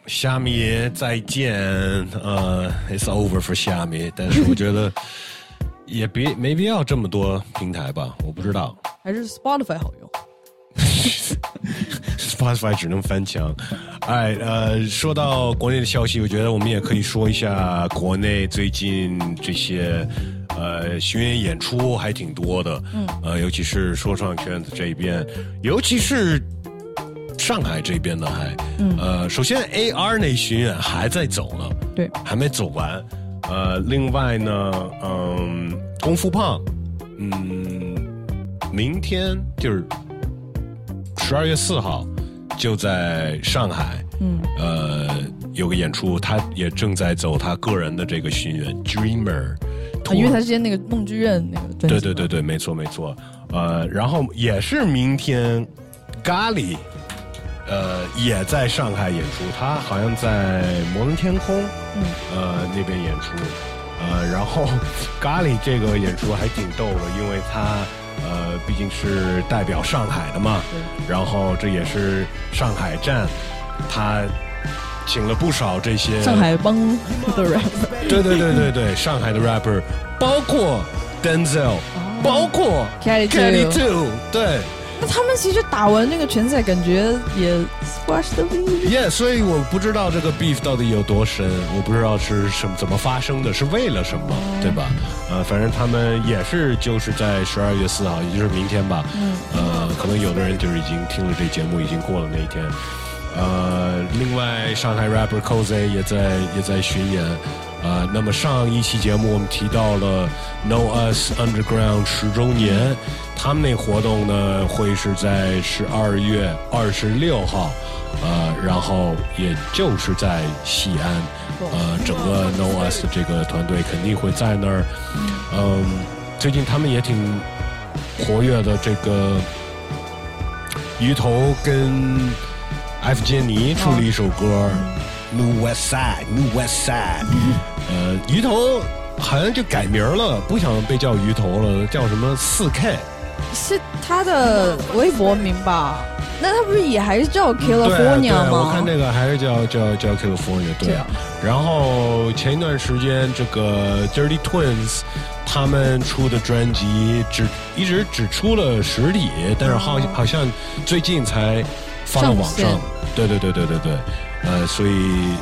虾米再见，呃，it's over for 虾米。但是我觉得也别没必要这么多平台吧，我不知道。还是 Spotify 好用。Spotify 只能翻墙。哎，呃，说到国内的消息，我觉得我们也可以说一下国内最近这些呃巡演演出还挺多的。嗯。呃，尤其是说唱圈子这边，尤其是上海这边的还，嗯。呃，首先 AR 那巡演还在走呢，对，还没走完。呃，另外呢，嗯，功夫胖，嗯，明天就是。十二月四号就在上海，嗯，呃，有个演出，他也正在走他个人的这个巡演，Dreamer，啊，因为他之前那个梦剧院那个专对对对对，没错没错，呃，然后也是明天，咖喱，呃，也在上海演出，他好像在摩登天空，嗯，呃那边演出，呃，然后咖喱这个演出还挺逗的，因为他。呃，毕竟是代表上海的嘛，然后这也是上海站，他请了不少这些上海帮的 rapper，对对对对对，上海的 rapper，包括 Denzel，、包括 Kelly Too Too，对。那他们其实打完那个拳赛，感觉也 squash the beef。耶，所以我不知道这个 beef 到底有多深，我不知道是什么怎么发生的，是为了什么，对吧？呃，反正他们也是就是在十二月四号，也就是明天吧。嗯。呃，可能有的人就是已经听了这节目，已经过了那一天。呃，另外上海 rapper Cozy 也在也在巡演。啊，那么上一期节目我们提到了 Know Us Underground 十周年，他们那活动呢会是在十二月二十六号，呃，然后也就是在西安，呃，整个 Know Us 这个团队肯定会在那儿。嗯，最近他们也挺活跃的，这个鱼头跟 F 杰尼出了一首歌。New West Side, New West Side，呃，鱼头好像就改名了，不想被叫鱼头了，叫什么四 K？是他的微博名吧？那他不是也还是叫 California 吗？我看这个还是叫叫叫 California，对。啊、然后前一段时间，这个 Dirty Twins 他们出的专辑只一直只出了实体，但是好好像最近才发到网上。对对对对对对。呃，所以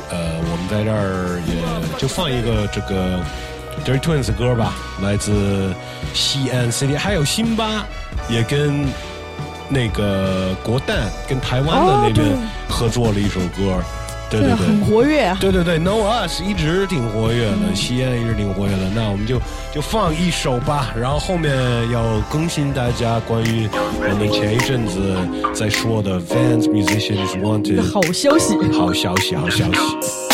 呃，我们在这儿也就放一个这个 Dirty Twins 歌吧，来自西安 City，还有辛巴也跟那个国蛋跟台湾的那边合作了一首歌，对对对，很活跃，对对对，No Us 一直挺活跃的，吸烟一直挺活跃的，那我们就就放一首吧，然后后面要更新大家关于我们前一阵子在说的 Vans Musicians Wanted 好消息，好消息，好消息。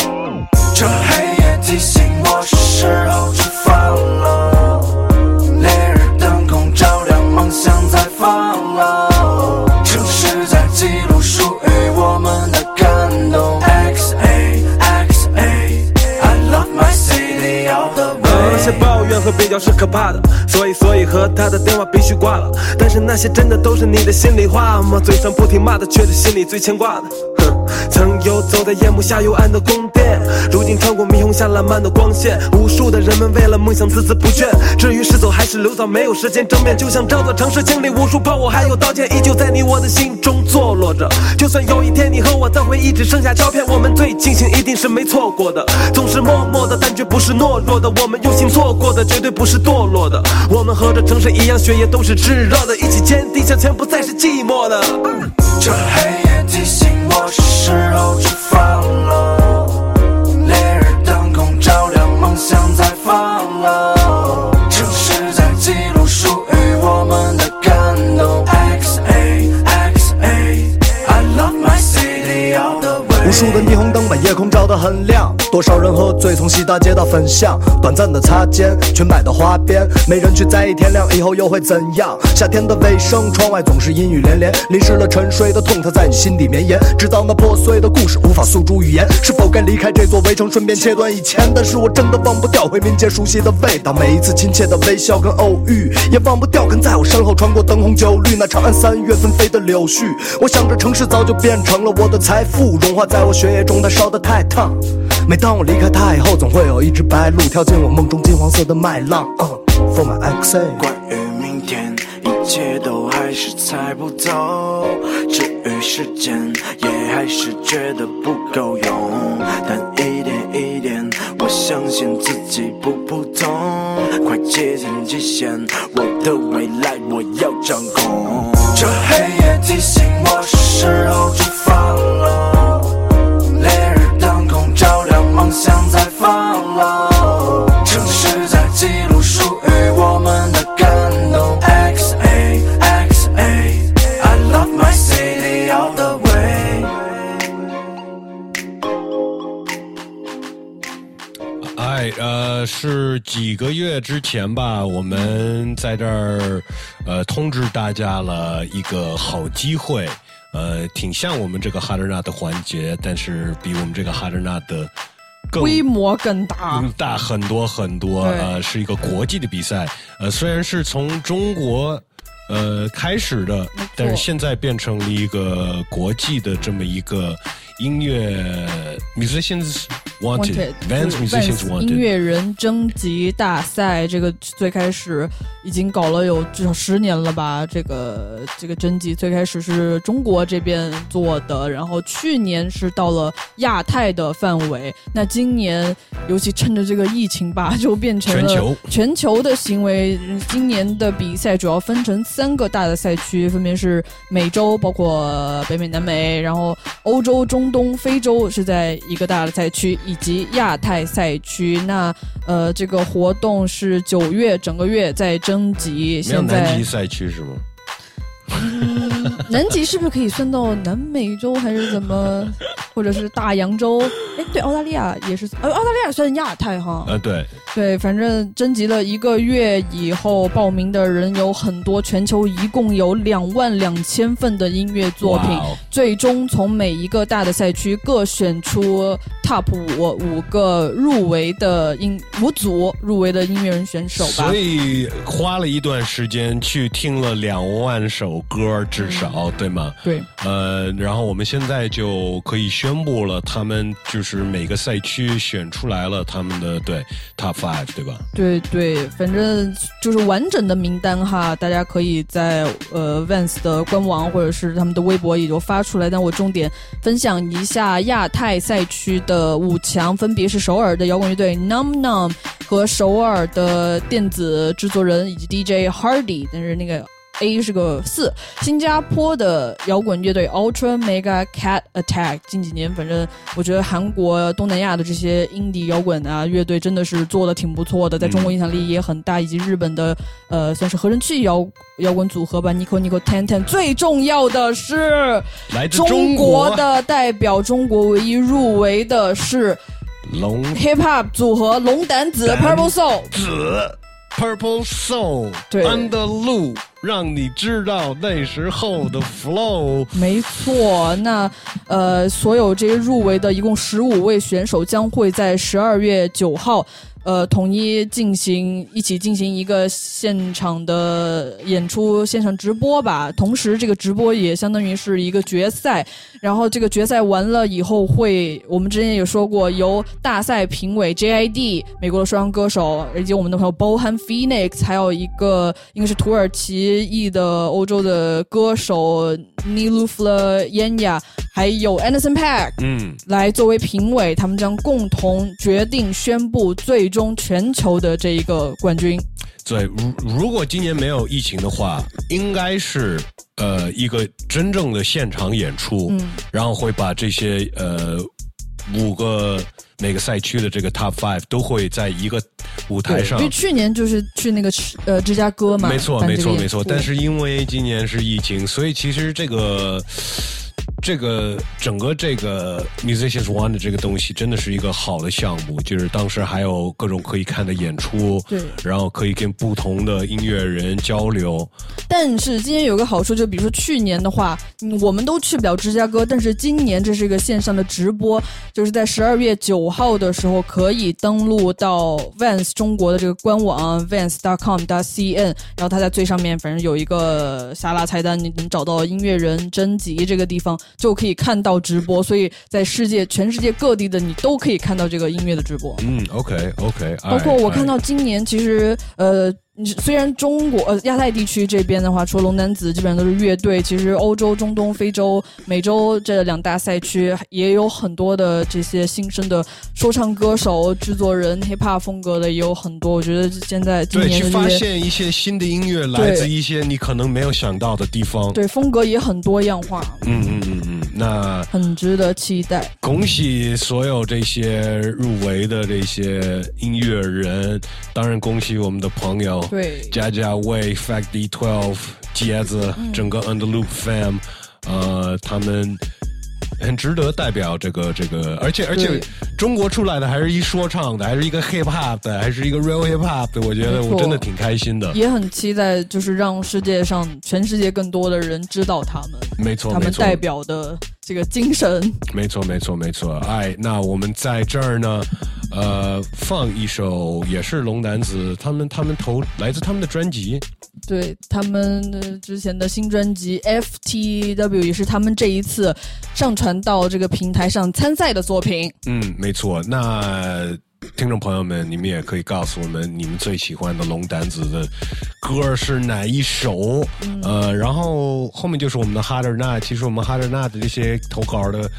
他的电话必须挂了。但是那些真的都是你的心里话吗？嘴上不停骂的，却是心里最牵挂的。曾游走在夜幕下幽暗的宫殿，如今穿过霓虹下烂漫的光线。无数的人们为了梦想孜孜不倦。至于是走还是留早，没有时间争辩。就像这座城市经历无数炮火，还有刀剑，依旧在你我的心中坐落着。就算有一天你和我的回忆只剩下胶片，我们最庆幸一定是没错过的。总是默默的，但绝不是懦弱的。我们用心错过的，绝对不是堕落的。我们和这城市一样，血液都是炙热的，一起坚定向前，不再是寂寞的。这黑夜提醒无数的霓虹灯，把夜空照得很亮。多少人喝醉从西大街到粉巷，短暂的擦肩，裙摆到花边，没人去在意天亮以后又会怎样。夏天的尾声，窗外总是阴雨连连，淋湿了沉睡的痛，它在你心底绵延，直到那破碎的故事无法诉诸语言。是否该离开这座围城，顺便切断以前但是？我真的忘不掉回民街熟悉的味道，每一次亲切的微笑跟偶遇，也忘不掉跟在我身后穿过灯红酒绿那长安三月纷飞的柳絮。我想这城市早就变成了我的财富，融化在我血液中，它烧得太烫。每当我离开它以后，总会有一只白鹭跳进我梦中金黄色的麦浪。Uh, for my ex 关于明天，一切都还是猜不透。至于时间，也还是觉得不够用。但一点一点，我相信自己不普通。快接近极限，我的未来我要掌控。这黑夜提醒我，是时候出发了。梦想在放漏。城市在记录属于我们的感动。X A X A，I love my city all the way。哎，呃，是几个月之前吧，我们在这儿呃通知大家了一个好机会，呃，挺像我们这个哈德纳的环节，但是比我们这个哈德纳的更规模更大。更，大很多很多，呃，是一个国际的比赛，呃，虽然是从中国。呃，开始的，但是现在变成了一个国际的这么一个音乐 musicians wanted Vans musicians Vans 音乐人征集大赛，这个最开始已经搞了有至少十年了吧？这个这个征集最开始是中国这边做的，然后去年是到了亚太的范围，那今年尤其趁着这个疫情吧，就变成了全球全球的行为。今年的比赛主要分成三个大的赛区，分别是美洲，包括北美、南美，然后欧洲、中东、非洲是在一个大的赛区，以及亚太赛区。那呃，这个活动是九月整个月在征集，现在南极赛区是吗？南极是不是可以算到南美洲，还是怎么？或者是大洋洲？哎，对，澳大利亚也是，呃，澳大利亚算亚太哈。呃，对，对，反正征集了一个月以后，报名的人有很多，全球一共有两万两千份的音乐作品，哦最终从每一个大的赛区各选出 top 五五个入围的音五组入围的音乐人选手吧所。以花了一段时间去听了两万首歌，至少、对吗？对，呃，然后我们现在就可以宣布了，他们就是每个赛区选出来了他们的对 top five，对吧？对对，反正就是完整的名单哈，大家可以在呃 Vans 的官网或者是他们的微博也就发出来。但我重点分享一下亚太赛区的五强，分别是首尔的摇滚乐队 Num Num 和首尔的电子制作人以及 DJ Hardy，但是那个。A 是个四，新加坡的摇滚乐队 Ultra Mega Cat Attack，近几年反正我觉得韩国、东南亚的这些 indie 摇滚啊乐队真的是做的挺不错的，在中国影响力也很大，以及日本的呃算是合成器摇摇滚组合吧，Nico Nico Ten Ten。最重要的是，来自中国国的代表，中国唯一入围的是龙 hip hop 组合龙胆子 Purple Soul。子 Purple Soul 对 On the Loop，让你知道那时候的 flow。没错，那呃，所有这些入围的一共十五位选手将会在十二月九号。呃，统一进行一起进行一个现场的演出，现场直播吧。同时，这个直播也相当于是一个决赛。然后，这个决赛完了以后会，我们之前也说过，由大赛评委 JID 美国的说唱歌手，以及我们的朋友 Bohan Phoenix，还有一个应该是土耳其裔的欧洲的歌手 Nilufla Yenya，还有 Anderson Paak，嗯，来作为评委，他们将共同决定宣布最终全球的这一个冠军。对，如如果今年没有疫情的话，应该是呃一个真正的现场演出，嗯然后会把这些呃五个每个赛区的这个 top five 都会在一个舞台上因为。去年就是去那个呃芝加哥嘛，没错，没错，没错。但是因为今年是疫情，所以其实这个这个整个这个 Musicians One 的这个东西真的是一个好的项目，就是当时还有各种可以看的演出，对然后可以跟不同的音乐人交流。但是今年有个好处，就比如说去年的话，嗯我们都去不了芝加哥，但是今年这是一个线上的直播，就是在十二月九号的时候可以登录到 Vans 中国的这个官网 vans.com.cn，然后它在最上面反正有一个下拉菜单，你能找到音乐人征集这个地方就可以看到直播，所以在世界全世界各地的你都可以看到这个音乐的直播。嗯，OK OK，包括我看到今年其实呃。你虽然中国呃亚太地区这边的话，除了龙男子基本上都是乐队，其实欧洲、中东、非洲、美洲这两大赛区也有很多的这些新生的说唱歌手、制作人、hiphop 风格的也有很多。我觉得现在今对，去发年的这些现一些新的音乐来自一些你可能没有想到的地方。对风格也很多样化，嗯嗯嗯嗯，那很值得期待。恭喜所有这些入围的这些音乐人，当然恭喜我们的朋友，对佳佳卫、Fact D Twelve、杰子，嗯整个 Underloop Fam，呃，他们。很值得代表这个这个，而且而且中国出来的还是一说唱的，还是一个 hip hop 的，还是一个 real hip hop 的，我觉得我真的挺开心的。也很期待，就是让世界上全世界更多的人知道他们，没错他们代表的这个精神。没错，没错，没错。哎，那我们在这儿呢，呃，放一首也是龙男子他们他们投来自他们的专辑，对他们的之前的新专辑 FTW 也是他们这一次上传到这个平台上参赛的作品。嗯，没错。那听众朋友们，你们也可以告诉我们你们最喜欢的龙胆子的歌是哪一首？呃，然后后面就是我们的 Harder Night。其实我们 Harder Night 的这些投稿的。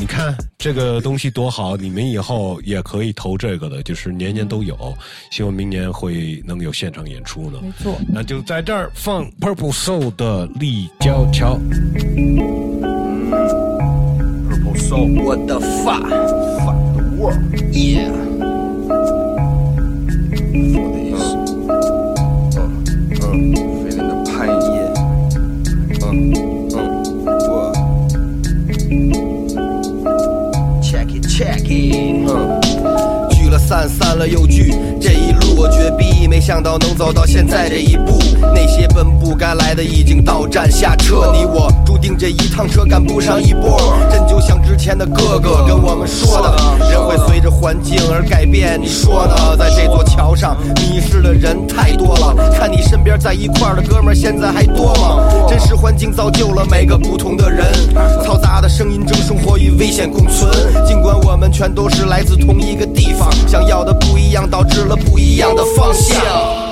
你看这个东西多好，你们以后也可以投这个的，就是年年都有。希望明年会能有现场演出呢。没错，那就在这儿放 Purple Soul 的立交桥。Purple Soul. What the fuck? World. Yeah. For these. Uh, uh, feeling the pain, yeah. Uh, uh, what? Check it, check it. Uh. 聚了散，散了又聚，这一路我绝逼，没想到能走到现在这一步。那些本不该来的已经到站下车，你我注定这一趟车赶不上一波。真就像之前的哥哥跟我们说的，人会随着环境而改变。你说呢？在这座桥上迷失的人太多了，看你身边在一块儿的哥们儿现在还多吗？真实环境造就了每个不同的人，嘈杂的声音中生活与危险共存。尽管我们全都是来自同一个地方，想要的不一样，导致了不一样的方向。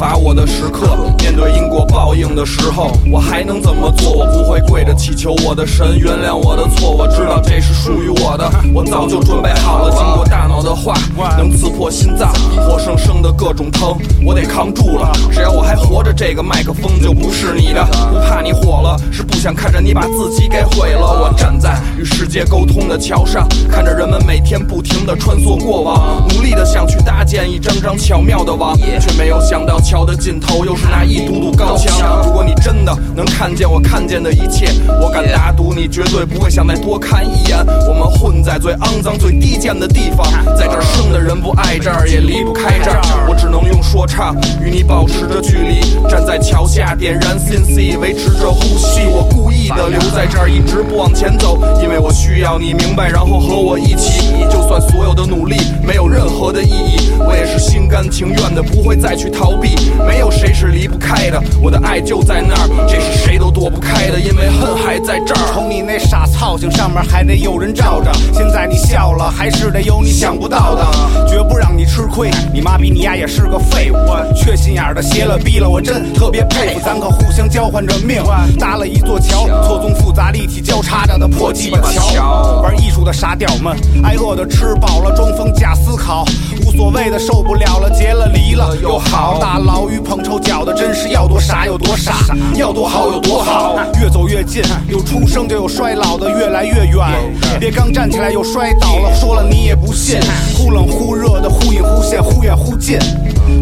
罚我的时刻，面对因果报应的时候，我还能怎么做？我不会跪着祈求我的神原谅我的错，我知道这是属于我的，我早就准备好了。经过大脑的话，能刺破心脏，活生生的各种疼，我得扛住了。只要我还活着，这个麦克风就不是你的。不怕你火了，是不想看着你把自己给毁了。我站在与世界沟通的桥上，看着人们每天不停的穿梭过往，努力的想去搭建一张张巧妙的网，却没有想到桥的尽头又是那一堵堵高墙。如果你真的能看见我看见的一切，我敢打赌你绝对不会想再多看一眼。我们混在最肮脏、最低贱的地方，在这儿生的人不爱这儿，也离不开这儿。我只能用说唱与你保持着距离，站在桥下点燃 CNC，维持着呼吸。我故意的留在这儿，一直不往前走，因为我需要你明白，然后和我一起。就算所有的努力没有任何的意义，我也是心甘情愿的，不会再去逃避。没有谁是离不开的，我的爱就在那儿，这是谁都躲不开的，因为恨还在这儿。瞅你那傻操性，上面还得有人罩着。现在你笑了，还是得有你想不到的，绝不让你吃亏。你妈逼你丫也是个废物，缺心眼儿的邪了逼了，我真特别佩服。咱可互相交换着命，搭了一座桥，错综复杂、立体交叉着的破鸡巴桥。玩艺术的傻屌们，挨饿的吃饱了，装疯假思考。无所谓的，受不了了，结了离了又好。大牢与捧臭脚的，真是要多傻有多傻，要多好有多好。越走越近，有出生就有衰老的，越来越远。别刚站起来又摔倒了，说了你也不信。忽冷忽热的，忽隐忽现，忽远忽近。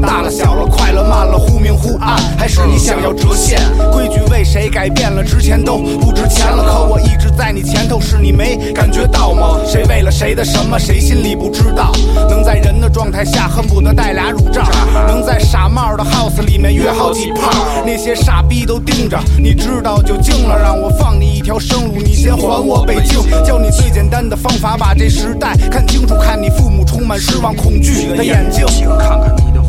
大了小了，快了慢了，忽明忽暗，还是你想要折现？规矩为谁改变了？之前都不值钱了，可我一直在你前头，是你没感觉到吗？谁为了谁的什么，谁心里不知道？能在人的状态下恨不得戴俩乳罩，能在傻帽的 house 里面约好几炮，那些傻逼都盯着，你知道就惊了。让我放你一条生路，你先还我北京。教你最简单的方法，把这时代看清楚，看你父母充满失望恐惧的眼睛，看看你的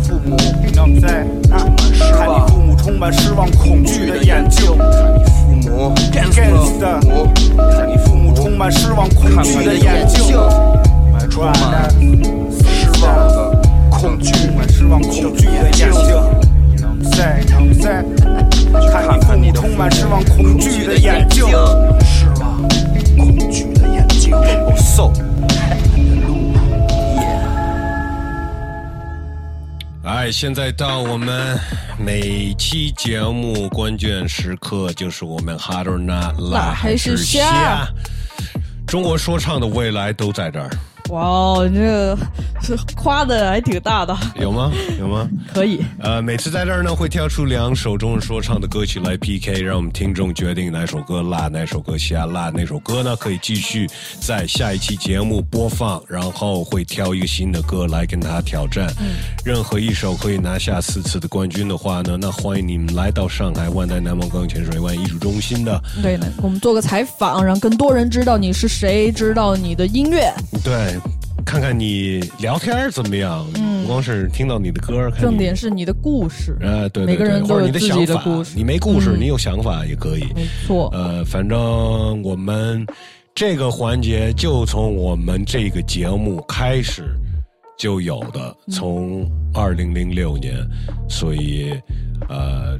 看你父母充满失望恐惧的眼睛，看你父母 against 的，看你父母充满失望恐惧的眼睛，充满失望的恐惧，失望恐惧的眼睛，在在看你父母充满失望恐惧的眼睛，失望。恐惧的眼睛，so。哎，现在到我们每期节目关键时刻，就是我们哈德纳拉还是虾？中国说唱的未来都在这儿。哇哦，你这个是夸的还挺大的。有吗？有吗？可以。呃，每次在这儿呢，会挑出两首中文说唱的歌曲来 PK，让我们听众决定哪首歌辣，哪首歌下。辣哪首歌呢？可以继续在下一期节目播放，然后会挑一个新的歌来跟他挑战。嗯。任何一首可以拿下四次的冠军的话呢，那欢迎你们来到上海万代南方钢潜水湾艺术中心的。对，我们做个采访，让更多人知道你是谁，知道你的音乐。对。看看你聊天怎么样？嗯，不光是听到你的歌，重点是你的故事。呃，对，每个人都有自己的故事。你没故事，你有想法也可以。没错。呃，反正我们这个环节就从我们这个节目开始就有的，从二零零六年，所以呃。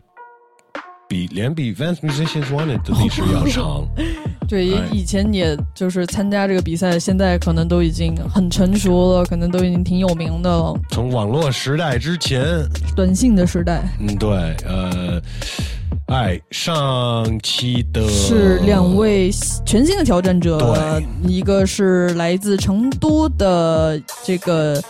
比连比 Vans Musicians Wanted 的历史要长，对，以前也就是参加这个比赛，现在可能都已经很成熟了，可能都已经挺有名的了。从网络时代之前，短信的时代，嗯，对，呃，哎，上期的是两位全新的挑战者，一个是来自成都的这个。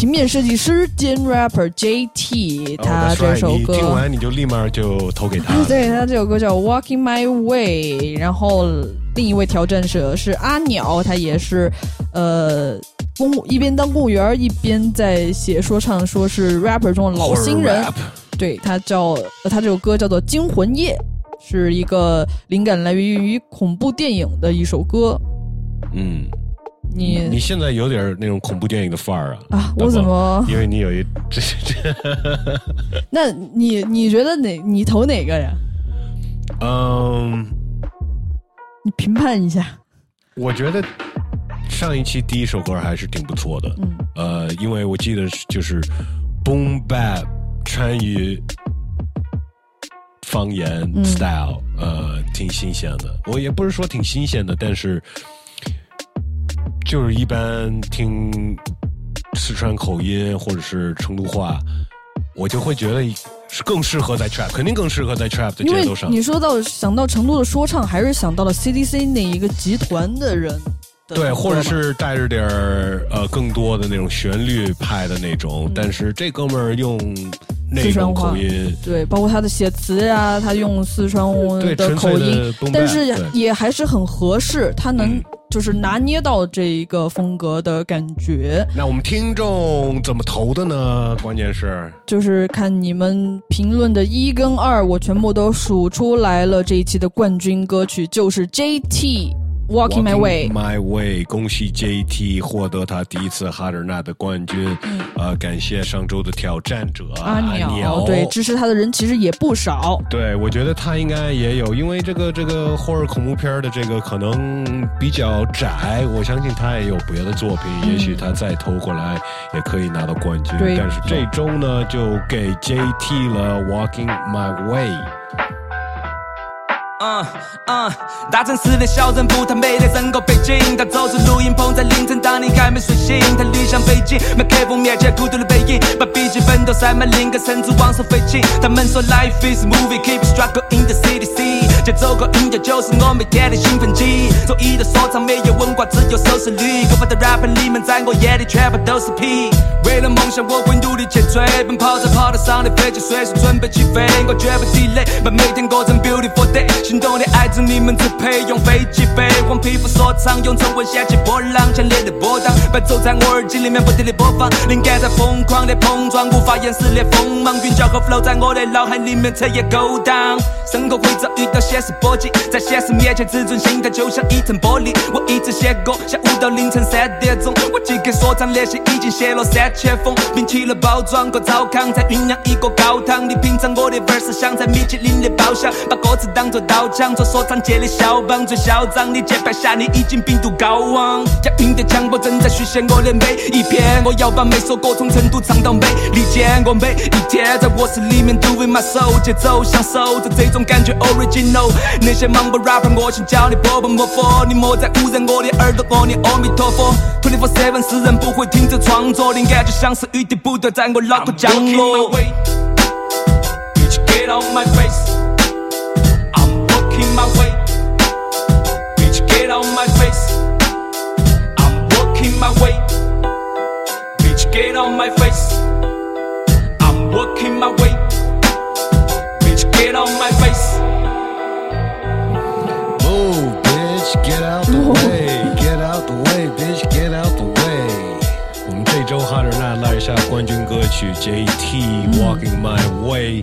平面设计师兼 rapper JT，他这首歌听完你就立马就投给他。对他这首歌叫 Walking My Way，然后另一位挑战者是阿鸟，他也是呃公一边当公务员一边在写说唱，说是 rapper 中的老新人。对他叫他这首歌叫做《惊魂夜》，是一个灵感来源于恐怖电影的一首歌。嗯。你你现在有点那种恐怖电影的范儿啊！啊，我怎么？因为你有一这这。那你你觉得哪？你投哪个呀？嗯，你评判一下。我觉得上一期第一首歌还是挺不错的。嗯。呃，因为我记得就是 Boom Bap 参与方言 style，呃，挺新鲜的。我也不是说挺新鲜的，但是。就是一般听四川口音或者是成都话，我就会觉得是更适合在 trap，肯定更适合在 trap 的节奏上。你说到想到成都的说唱，还是想到了 CDC 那一个集团的人。对，或者是带着点儿呃更多的那种旋律派的那种，但是这哥们儿用那种口音，对，包括他的写词呀，他用四川的口音，但是也还是很合适，他能。就是拿捏到这一个风格的感觉。那我们听众怎么投的呢？关键是就是看你们评论的一跟二，我全部都数出来了。这一期的冠军歌曲就是 JT。Walking my way, my way，恭喜 JT 获得他第一次哈德纳的冠军。呃，感谢上周的挑战者阿鸟，对支持他的人其实也不少。对，我觉得他应该也有，因为这个这个或者恐怖片的这个可能比较窄，我相信他也有别的作品，也许他再投过来也可以拿到冠军。但是这周呢，就给 JT 了 Walking my way。嗯嗯，大城市的小人物，他没得整个背景，他走出录音棚，在凌晨当你还没睡醒，他理想背景，麦克风面前孤独的背影，把笔记本都塞满灵感，甚至往上飞起。他们说 life is movie，keep struggle in the city C 节奏和音乐就是我每天的兴奋剂。周一的说唱没有文化，只有收视率，可怕的 rapper 你们在我眼里全部都是屁。为了梦想，我会努力去追，奔跑在跑道上的飞机，随时准备起飞，我绝不 delay，把每天过成 beautiful day。心动的爱着你们只配用飞机飞，黄皮肤所长，用中文掀起波浪，强烈的波荡，伴奏在我耳机里面不停的播放，灵感在疯狂的碰撞，无法掩饰的锋芒，韵脚和 flow 在我的脑海里面彻夜勾当。生活会遭遇到现实波及，在现实面前，自尊心它就像一层玻璃。我一直写歌，下午到凌晨三点钟，我即刻说唱练习已经写了三千封，摒弃了包装和糟糠，在酝酿一个高汤。你品尝我的 verse，像在米其林的包厢，把歌词当作刀枪，做说唱界的肖邦最嚣张。的键盘侠，你已经病毒高昂，押韵的强迫正在续写我的每一篇。我要把每首歌从成都唱到美利坚，我每一天在卧室里面 doing my soul，节奏享受着这种感觉 original。那些 mumble rapper，我想教你波波摩佛，你莫再污染我的耳朵，阿弥阿弥陀佛。twenty four seven，诗人不会停止创作，灵感就像是雨滴不断在我脑壳降落。Get on my face. on my face. I'm walking my way. Bitch, get on my face. Move, bitch, get out the way, get out the way, bitch, get out the way。我们这周哈尔纳拉一下冠军歌曲 JT Walking My Way。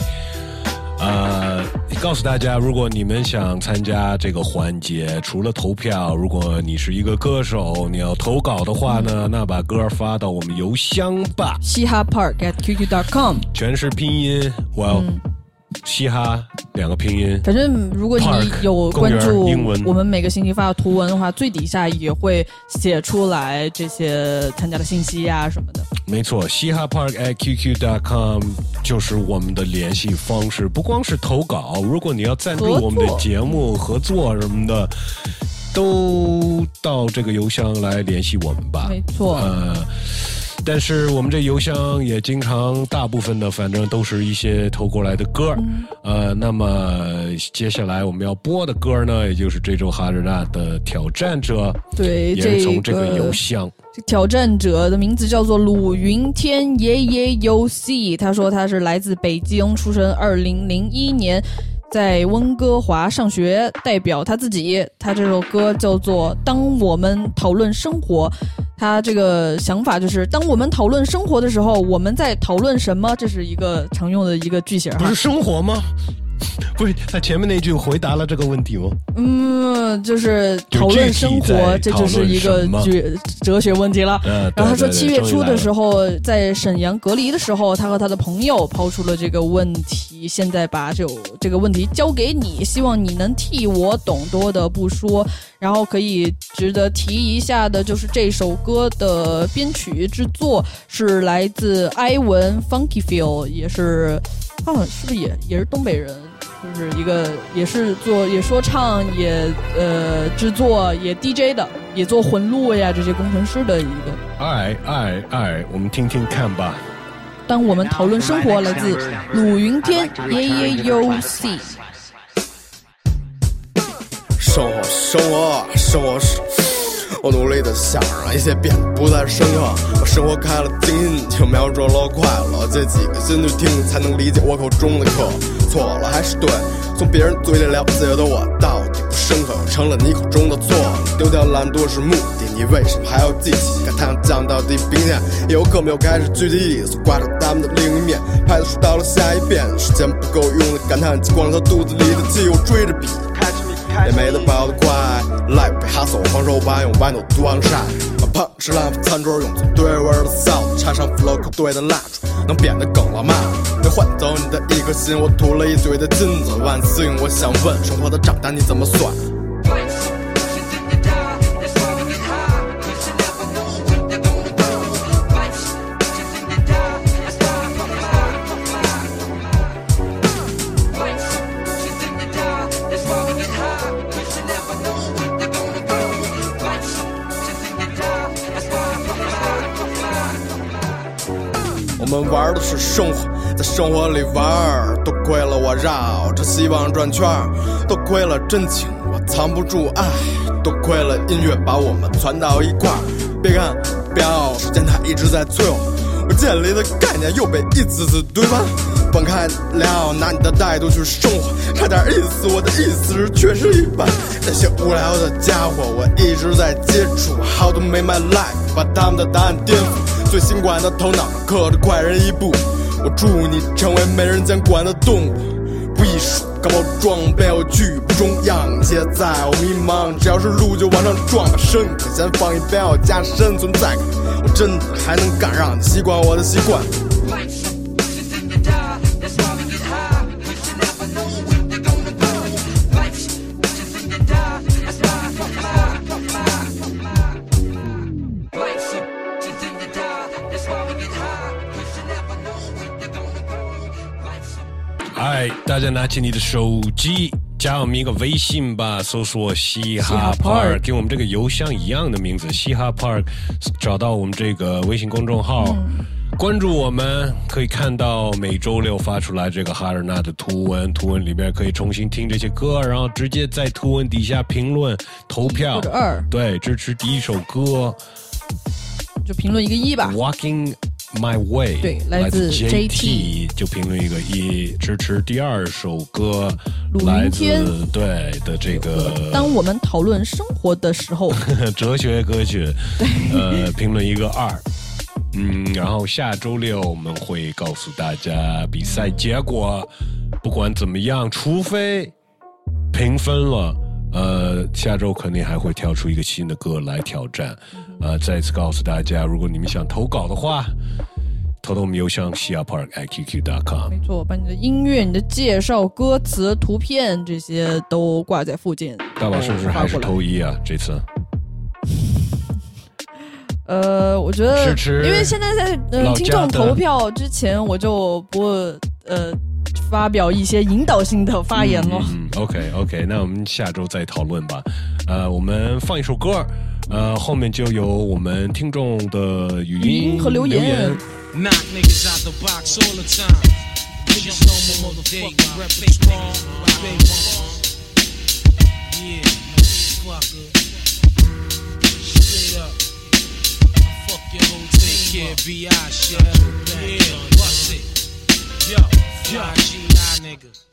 呃，告诉大家，如果你们想参加这个环节，除了投票，如果你是一个歌手，你要投稿的话呢，那把歌发到我们邮箱吧，嘻哈 park at qq.com，全是拼音，well，、嘻哈两个拼音，反正如果你有关注英文我们每个星期发的图文的话，最底下也会写出来这些参加的信息呀、什么的。没错，嘻哈 park at qq.com 就是我们的联系方式。不光是投稿，如果你要赞助我们的节目、合作什么的，都到这个邮箱来联系我们吧。没错呃，但是我们这邮箱也经常，大部分的反正都是一些投过来的歌。嗯呃，那么接下来我们要播的歌呢，也就是这周哈日娜的挑战者，对，也是从这这个邮箱。这挑战者的名字叫做鲁云天爷爷游戏他说他是来自北京，出生二零零一年，在温哥华上学。代表他自己，他这首歌叫做《当我们讨论生活》。他这个想法就是，当我们讨论生活的时候，我们在讨论什么？这是一个常用的一个句型不是。生活吗？不是，他前面那句回答了这个问题吗？嗯，就是讨论生活，这就是一个哲哲学问题了。呃然后他说，七月初的时候，在沈阳隔离的时候，他和他的朋友抛出了这个问题。现在把这这个问题交给你，希望你能替我懂，多的不说。然后可以值得提一下的，就是这首歌的编曲制作是来自埃文 Funky Feel，也是，啊，是不是也也是东北人？就是一个也是做也说唱也呃制作也 DJ 的，也做混录呀这些工程师的一个。爱爱爱，我们听听看吧。当我们讨论生活，来自鲁云天 Y Y U C。生活，生活，生活是。我努力的想让一切变得不再深刻，我生活开了金，就瞄准了快乐。这几个心去听，才能理解我口中的课。错了还是对？从别人嘴里了解的我，到底不深刻，成了你口中的错。丢掉懒惰是目的，你为什么还要记起？看太阳降到地平线，也有课没有开始具体意思，挂着他们的另一面。拍子数到了下一遍，时间不够用的感叹，激光了他肚子里的气，我追着笔。也没得跑得快，来被哈手防守板用豌豆断晒，把胖吃烂饭餐桌用最对味儿的臊子插上 flow 口对的蜡烛，能变得更浪漫。为换走你的一颗心，我吐了一嘴的金子。万幸，我想问，生活的账单你怎么算？生活，在生活里玩儿，多亏了我绕着希望转圈儿，多亏了真情我藏不住爱，多亏了音乐把我们攒到一块儿。别看表，时间它一直在催我，我建立的概念又被一次次推翻。放开聊，拿你的态度去生活，差点意思。我的意思是，确实一般。那些无聊的家伙，我一直在接触。How to make my life，把他们的答案颠覆。最新款的头脑刻着快人一步。我祝你成为没人监管的动物。不艺术，高包装别有剧不中样。现在我迷茫，只要是路就往上撞。把身子先放一边，我加深存在感。我真的还能干让你习惯我的习惯。大家拿起你的手机，加我们一个微信吧，搜索“嘻哈 Park”，跟我们这个邮箱一样的名字“嘻哈 Park”，找到我们这个微信公众号，关注我们，可以看到每周六发出来这个哈尔纳的图文，图文里边可以重新听这些歌，然后直接在图文底下评论投票，或者二，对，支持第一首歌，就评论一个一吧。Walking My Way，对来来自 JT，就评论一个一，支持第二首歌，鲁来自云天对的这个当我们讨论生活的时候，哲学歌曲，呃，评论一个二。嗯，然后下周六我们会告诉大家比赛结果。不管怎么样，除非平分了，呃，下周肯定还会挑出一个新的歌来挑战。呃，再次告诉大家，如果你们想投稿的话，投到我们邮箱西亚 park at qq.com。没错，把你的音乐、你的介绍、歌词、图片这些都挂在附近。大宝是不是还是投一啊？这次 呃，我觉得因为现在在呃听众投票之前，我就不呃发表一些引导性的发言了。嗯，OK OK，那我们下周再讨论吧。呃，我们放一首歌，呃，后面就有我们听众的语音语音和留言。Knock niggas out the box all the time. Niggas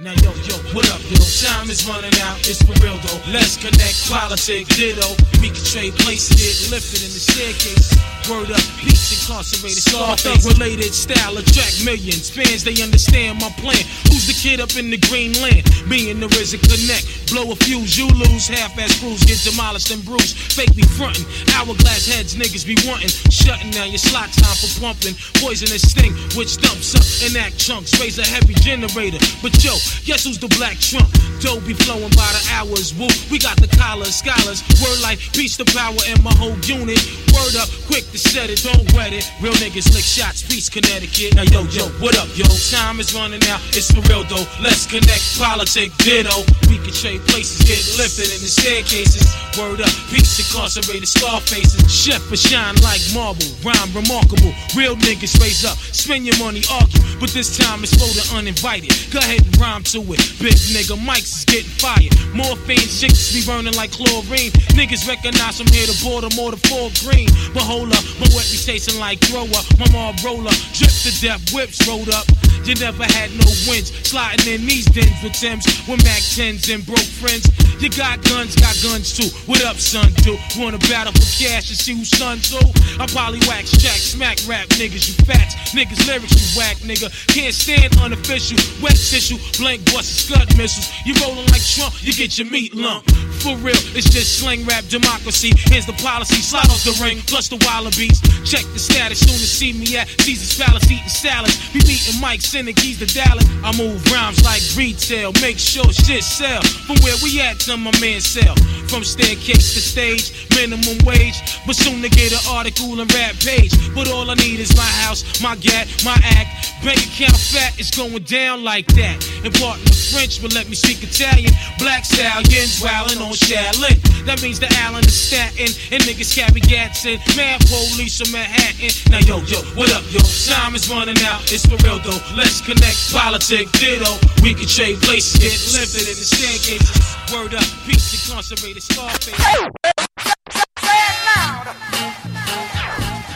Now yo, yo, what up, yo? Time is running out, it's for real though. Let's connect, politics, ditto. We can trade places, get lifted in the staircase. Word up, peace incarcerated, Scarface. Related style attract millions. Fans, they understand my plan. Who's the kid up in the green land? Me and the RZA connect. Blow a fuse, you lose. Half-ass crews get demolished and bruised. Fake be frontin'. Hourglass heads, niggas be wantin'. Shutting down your slot time for pumping. Poisonous sting, which dumps up and act chunks. Raise a heavy generator. But yo, guess who's the black trump? Dough be flowing by the hours. Woo, we got the collars, scholars. Word like peace to power and my whole unit. Word up, quick to set it, don't wet it. Real niggas lick shots, peace Connecticut. Now yo, yo, what up, yo? Time is running out, it's for real though. Let's connect, politic, ditto. We can trade places, get lifted in the staircases. Word up, peace incarcerated, scar faces. Chef for shine like marble, rhyme remarkable. Real niggas raise up, spend your money, argue. But this time it's for the uninvited. Go ahead and rhyme to it. Big nigga, mics is getting fired. Morphine chicks be burning like chlorine. Niggas recognize from here to Baltimore to Fort Green. But hold up, my wet be tasting like thrower. My mom roller, drip to death, whips rolled up. You never had no wins. Sliding in these dens with Tims, with Mac 10s and broke friends. You got guns, got guns too. What up, son? Do wanna battle for cash and see who's son too? I probably wax jack, smack rap niggas, you fats. Niggas lyrics, you whack nigga. Can't stand unofficial. Wet tissue, blank busts, scud missiles. You rolling like Trump, you get your meat lump. For real, it's just slang rap democracy. Here's the policy, slide off the ring, plus the wallabies. Check the status, soon to see me at Caesar's Palace eating salads. Be meeting Mike, sending keys to Dallas. I move rhymes like retail, make sure shit sell. From where we at to my man sell. From staircase to stage, minimum wage. But soon to get an article and rap page. But all I need is my house, my gat, my act. Bank account fat, it's going down like that. And partner French, but let me speak Italian. Black stallions wildin' on Shaolin. That means the Allen is statin, and niggas carry gats in. Man, police from Manhattan. Now, yo, yo, what up, yo? Time is running out. It's for real, though. Let's connect. politics, ditto. We can trade places. Get lifted in the staircases. Word up. Peace incarcerated Scarface.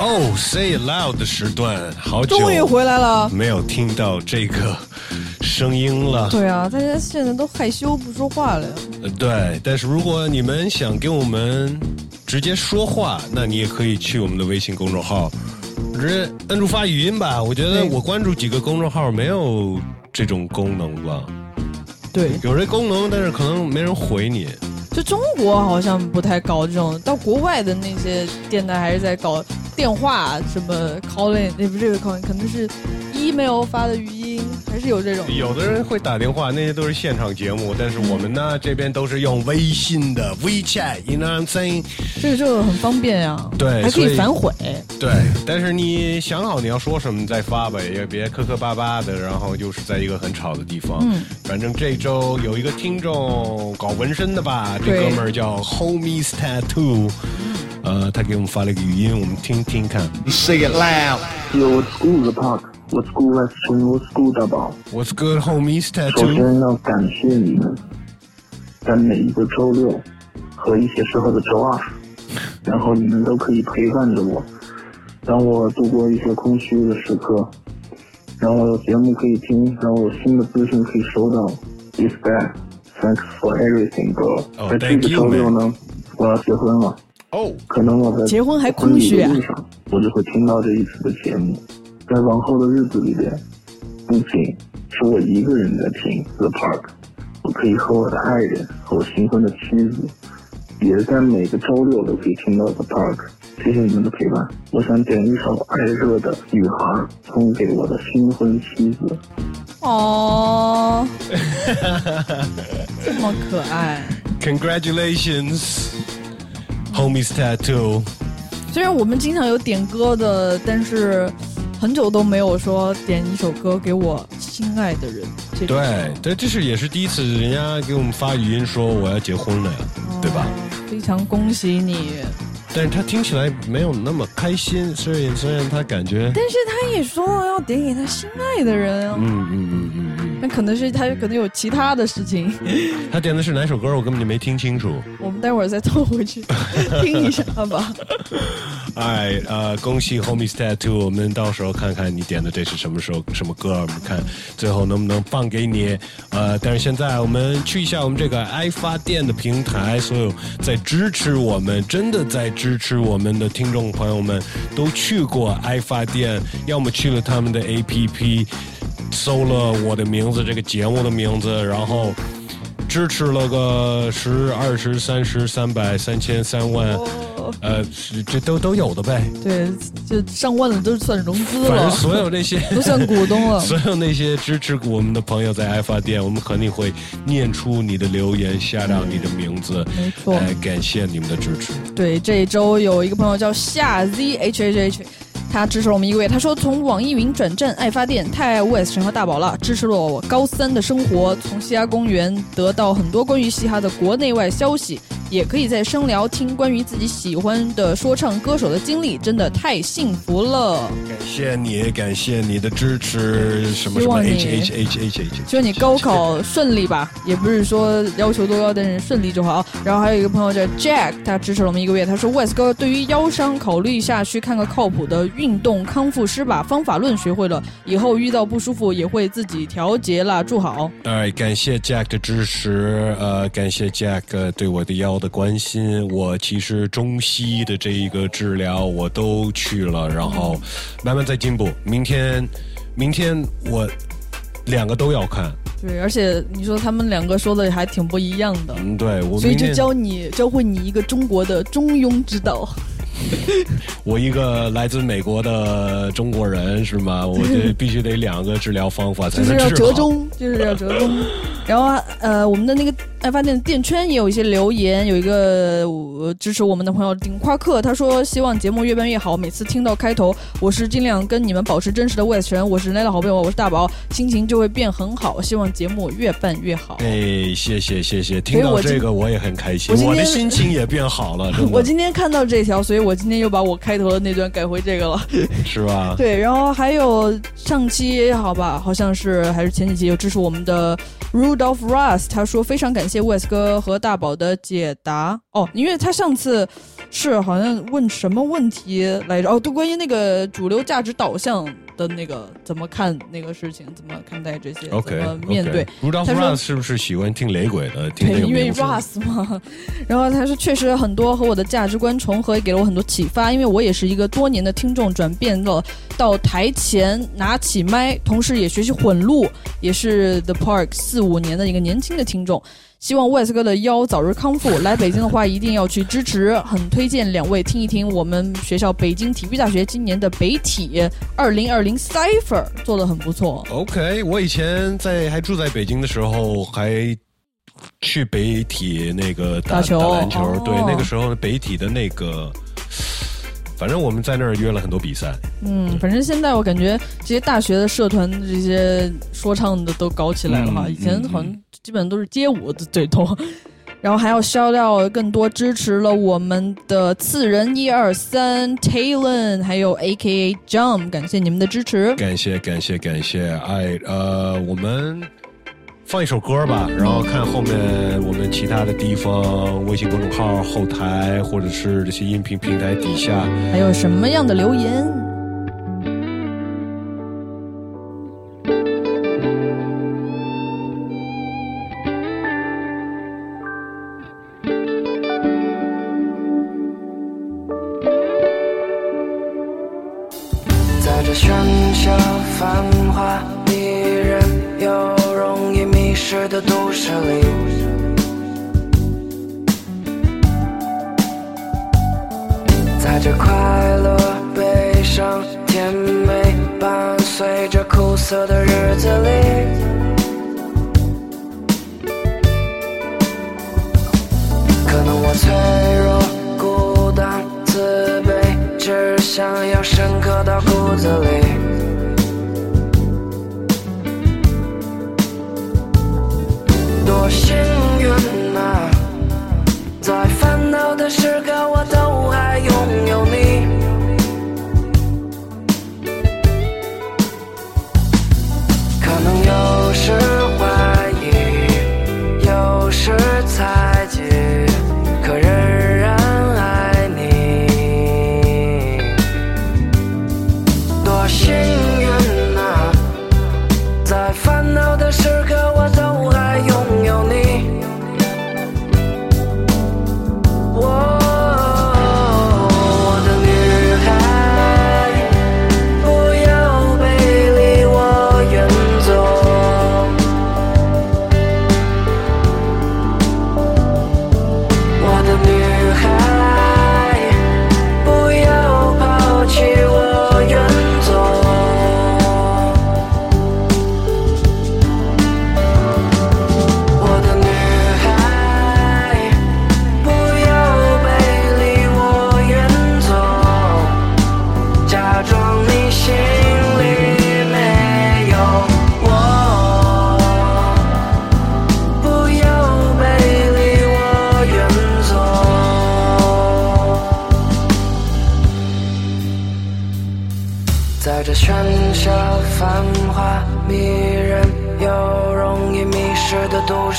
哦、s a y It Loud 的时段，好久终于回来了。没有听到这个声音了。对啊，大家现在都害羞不说话了。呃对，但是如果你们想跟我们直接说话，那你也可以去我们的微信公众号，直接摁住发语音吧。我觉得我关注几个公众号没有这种功能吧，对，有这功能，但是可能没人回你。就中国好像不太搞这种，到国外的那些电台还是在搞电话，什么 calling，那不是这个 calling，可能是 email 发的语音，还是有这种。有的人会打电话，那些都是现场节目，但是我们呢这边都是用微信的 WeChat，you know what I'm saying？这个就很方便呀，对，还可以反悔。对，但是你想好你要说什么再发吧，也别磕磕巴巴的，然后就是在一个很吵的地方。嗯，反正这周有一个听众搞纹身的吧，这哥们儿叫 Homies Tattoo，呃，他给我们发了一个语音，我们听听看。Say it loud. Yo, good, the park? What's good, West? What's good, 大宝 What's good, Homies 首？先要感谢你们，在每一个周六和一些时候的周二，然后你们都可以陪伴着我，让我度过一些空虚的时刻，让我有节目可以听，让我有新的资讯可以收到。Is that? Thanks for everything, bro. 哦在这个周六呢，我要结婚了。哦，可能我在结婚还空虚啊婚礼的路上，我就会听到这一次的节目。在往后的日子里边，不仅是我一个人在听 The Park，我可以和我的爱人和我新婚的妻子，也在每个周六都可以听到 The Park。谢谢你们的陪伴。我想点一首《爱热的女孩》送给我的新婚妻子。哦，这么可爱。Congratulations, Homies Tattoo。虽然我们经常有点歌的，但是很久都没有说点一首歌给我心爱的人。对，对，这是也是第一次，人家给我们发语音说我要结婚了呀，对吧？非常恭喜你。但是他听起来没有那么开心，虽然虽然他感觉，但是他也说了要点给他心爱的人啊，嗯嗯嗯嗯嗯，那可能是他可能有其他的事情，他点的是哪首歌？我根本就没听清楚。我们待会儿再凑回去听一下吧。哎，呃，恭喜 Homies Tattoo，我们到时候看看你点的这是什么时候什么歌，我们看最后能不能放给你。呃，但是现在我们去一下我们这个爱发电的平台，所有在支持我们，真的在支持我们的听众朋友们，都去过爱发电，要么去了他们的 APP，搜了我的名字这个节目的名字，然后。支持了个十、二十、三十、三百、三千、三万，呃，是这都都有的呗。对，就上万的都算融资了，反正所有那些 都算股东了。所有那些支持我们的朋友在爱发电，我们肯定会念出你的留言，下到你的名字，没错来，感谢你们的支持。对，这一周有一个朋友叫夏 Z H H H。他支持了我们一个月。他说：“从网易云转战爱发电，太爱 OS 神和大宝了，支持了我高三的生活。从嘻哈公园得到很多关于嘻哈的国内外消息，也可以在声聊听关于自己喜欢的说唱歌手的经历，真的太幸福了。感谢你，感谢你的支持。什么什么希望你 H H H H H，希望你高考顺利吧，也不是说要求多高，但是顺利就好。然后还有一个朋友叫 Jack，他支持了我们一个月。他说：“West 哥，对于腰伤，考虑一下去看个靠谱的运动康复师吧。方法论学会了，以后遇到不舒服也会自己调节啦。祝好。哎，感谢 Jack 的支持，呃，感谢 Jack 呃对我的腰的关心。我其实中西的这一个治疗我都去了，然后慢慢在进步。明天，明天我两个都要看。对，而且你说他们两个说的还挺不一样的，嗯，对我所以就教你教会你一个中国的中庸之道。我一个来自美国的中国人是吗？我这必须得两个治疗方法才就是要能。折中，就是要折中。然后呃，我们的那个爱发电的电圈也有一些留言，有一个、呃支持我们的朋友顶夸克，他说希望节目越办越好。每次听到开头，我是尽量跟你们保持真实的 West 人，我是人类的好朋友，我是大宝，心情就会变很好。希望节目越办越好。哎，谢谢谢谢，听到这个我也很开心，我的心情也变好了，我今天看到这条，所以我今天又把我开头的那段改回这个了。是吧？对，然后还有上期好吧，好像是还是前几期有支持我们的 Rudolph Russ，他说非常感谢 Wes 哥和大宝的解答哦，因为他上次是好像问什么问题来着哦，对，关于那个主流价值导向的那个怎么看那个事情，怎么看待这些怎么面对他说是不是喜欢听雷鬼的？听对，这个因为 Russ 嘛，然后他说确实很多和我的价值观重合，也给了我很多启发。因为我也是一个多年的听众，转变了到台前拿起麦，同时也学习混录，也是 The Park 四五年的一个年轻的听众。希望 Wes 哥的腰早日康复。来北京的话，一定要去支持，很推荐两位听一听我们学校北京体育大学今年的北体二零二零 Cipher 做的很不错。OK，我以前在还住在北京的时候，还去北体那个打球打球篮球。哦对，那个时候北体的那个，反正我们在那儿约了很多比赛。嗯，反正现在我感觉这些大学的社团这些说唱的都搞起来了哈，嗯以前好像基本都是街舞的最多。然后还要消掉更多支持了我们的次人一二三 Talon，还有 A K A Jump，感谢你们的支持。感谢感谢感谢！哎，呃，我们放一首歌吧，然后看后面我们其他的地方，微信公众号后台或者是这些音频平台底下，还有什么样的留言？色的人。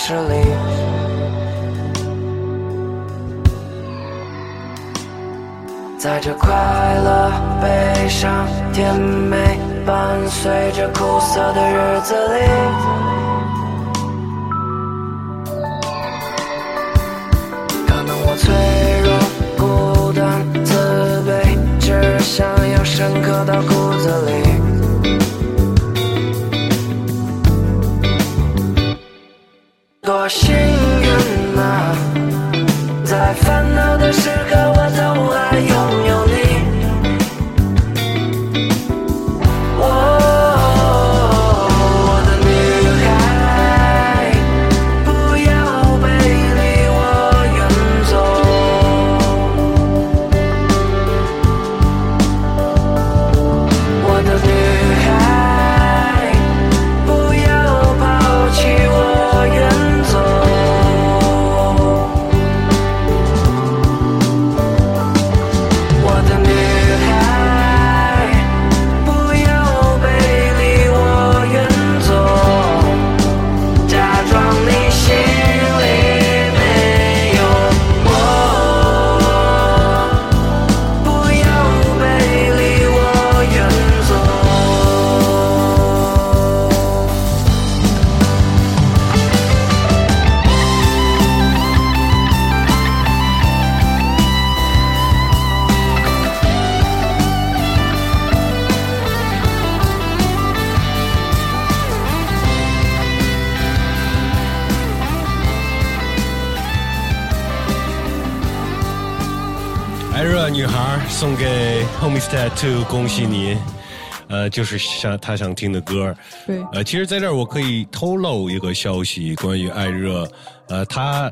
的都市里。在这快乐、悲伤、甜美伴随着苦涩的日子里，可能我脆弱、孤单、自卑，只想要深刻到呃，就是想他想听的歌。对。呃，其实在这儿我可以透露一个消息，关于艾热，呃，他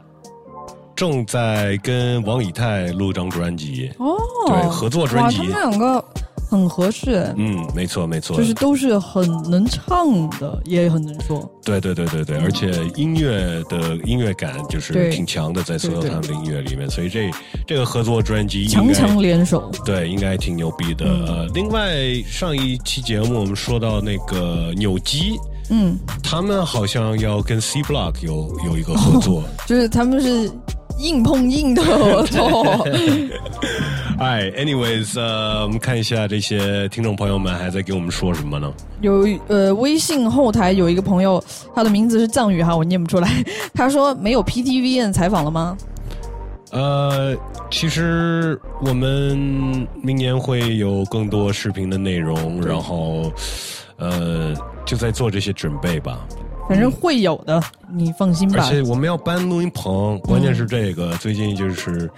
正在跟王以太录张专辑。哦。对，合作专辑。哇，他们两个很合适。嗯，没错没错。就是都是很能唱的，也很能说。对对对对对，而且音乐的音乐感就是挺强的，在所有他们的音乐里面，所以这这个合作专辑强强联手。对，应该挺牛逼的。嗯呃，另外上一期节目我们说到那个扭机，嗯，他们好像要跟 C Block 有有一个合作。就是他们是硬碰硬的，我操！哎，anyways，呃，我们看一下这些听众朋友们还在给我们说什么呢？有呃，微信后台有一个朋友，他的名字是藏语哈，我念不出来。他说没有 PTVN 采访了吗？呃，其实我们明年会有更多视频的内容，然后呃，就在做这些准备吧。反正会有的，你放心吧。而且我们要搬录音棚，关键是这个，最近就是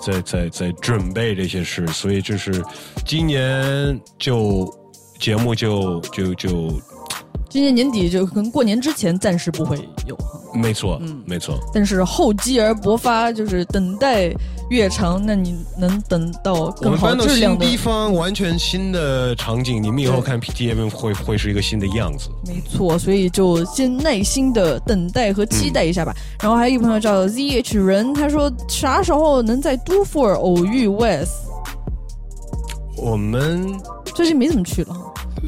在在在准备这些事，所以就是今年就节目就就就今年年底就可能过年之前暂时不会有哈，没错，嗯没错。但是厚积而薄发，就是等待越长，那你能等到更好质量的。地方，完全新的场景，你们以后看 PTM 会会是一个新的样子。没错，所以就先耐心的等待和期待一下吧。然后还有一个朋友叫 ZH 人，他说啥时候能在都佛尔偶遇 Wes？我们最近没怎么去了。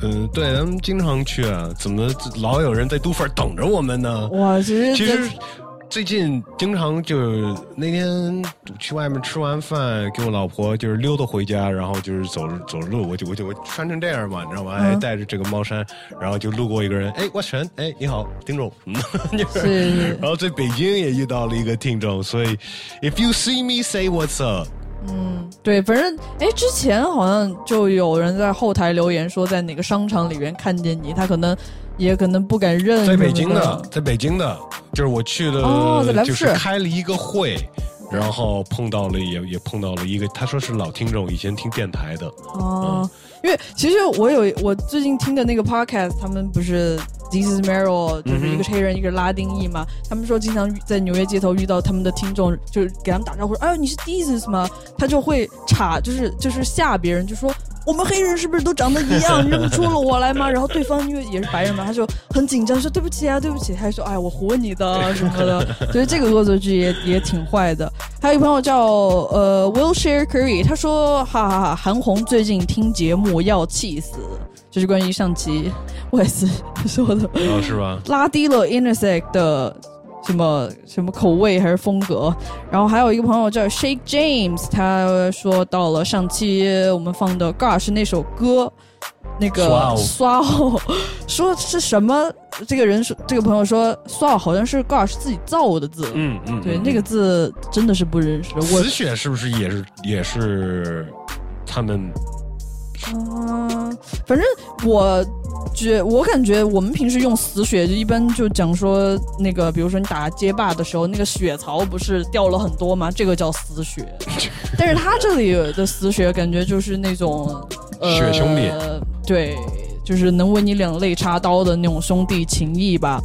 嗯，对，咱们经常去啊，怎么老有人在都份儿等着我们呢？哇，其实其实最近经常就是那天去外面吃完饭，给我老婆就是溜达回家，然后就是走着走着路，我就我就我穿成这样嘛，你知道吗？嗯还带着这个帽衫，然后就路过一个人，哎，我陈，哎，你好，听众，嗯，就是是然后在北京也遇到了一个听众，所以 if you see me say what's up。嗯，对，反正哎，之前好像就有人在后台留言说，在哪个商场里面看见你，他可能也可能不敢认。在北京的，在北京的，就是我去的，哦就是开了一个会，然后碰到了也也碰到了一个，他说是老听众，以前听电台的，哦，因为其实我有我最近听的那个 podcast，他们不是 This is Meryl，就是一个是黑人，一个是拉丁裔嘛。他们说经常在纽约街头遇到他们的听众，就是给他们打招呼，哎，你是 This 吗？他就会查，就是就是吓别人，就说我们黑人是不是都长得一样，认不出了我来吗？然后对方因为也是白人嘛，他就很紧张，说对不起啊，对不起，他还说哎，我唬你的什么的。所以这个恶作剧也也挺坏的。还有一个朋友叫呃 Wilshire Curry，他说哈哈哈，韩红最近听节目要气死，这是关于上期 我也是 说的，哦，是吧？拉低了 Intersect 的什么什么口味还是风格。然后还有一个朋友叫 Shake James，他说到了上期我们放的 Gosh 那首歌。那个 Swao Swao 说是什么？这个人说，这个朋友说 Swao 好像是 Gosh 自己造的字，嗯嗯，对，嗯那个字真的是不认识。我死雪是不是也是也是他们？嗯，反正我觉我感觉我们平时用死血就一般就讲说那个，比如说你打街霸的时候，那个血槽不是掉了很多吗？这个叫死血。但是他这里的死血感觉就是那种、呃、血兄弟，对，就是能为你两肋插刀的那种兄弟情谊吧。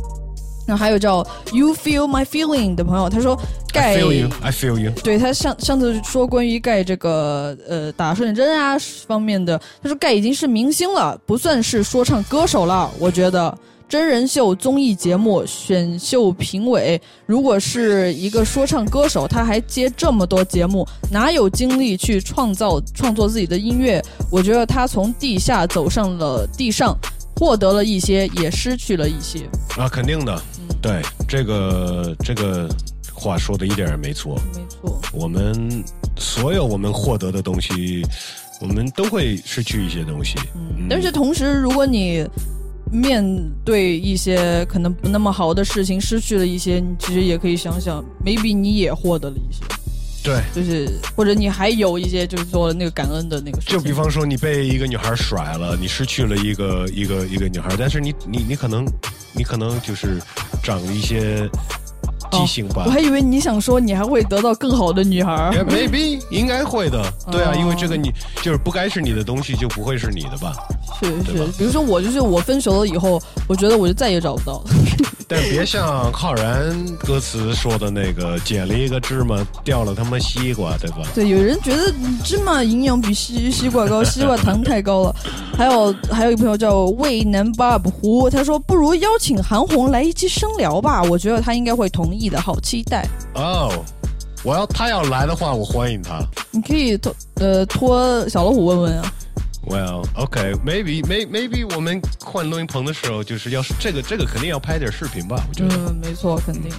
然后还有叫 You Feel My Feeling 的朋友，他说盖 I feel you, I feel you。对他上上次说关于盖这个呃打顺针啊方面的，他说盖已经是明星了，不算是说唱歌手了。我觉得真人秀、综艺节目、选秀评委，如果是一个说唱歌手，他还接这么多节目，哪有精力去创造创作自己的音乐？我觉得他从地下走上了地上，获得了一些，也失去了一些。啊，肯定的，对这个这个话说的一点也没错。没错，我们所有我们获得的东西，我们都会失去一些东西。嗯但是同时，如果你面对一些可能不那么好的事情，失去了一些，你其实也可以想想，maybe 你也获得了一些，对，就是或者你还有一些就是说那个感恩的那个事。就比方说，你被一个女孩甩了，你失去了一个一个一个女孩，但是你你你可能你可能就是长了一些记性吧。我还以为你想说你还会得到更好的女孩 maybe 应该会的，对啊，哦因为这个你就是不该是你的东西就不会是你的吧。是是，比如说我就是我分手了以后，我觉得我就再也找不到了。但别像浩然歌词说的那个，捡了一个芝麻掉了他妈西瓜，对吧？对，有人觉得芝麻营养比西西瓜高，西瓜糖太高了。还有还有一个朋友叫渭南 Bob 胡，他说不如邀请韩红来一期生聊吧，我觉得他应该会同意的，好期待。哦、我要他要来的话，我欢迎他。你可以托呃托小老虎问问啊。Well, OK, maybe, may, maybe 我们换录音棚的时候，就是要是这个这个肯定要拍点视频吧，我觉得。嗯，没错，肯定。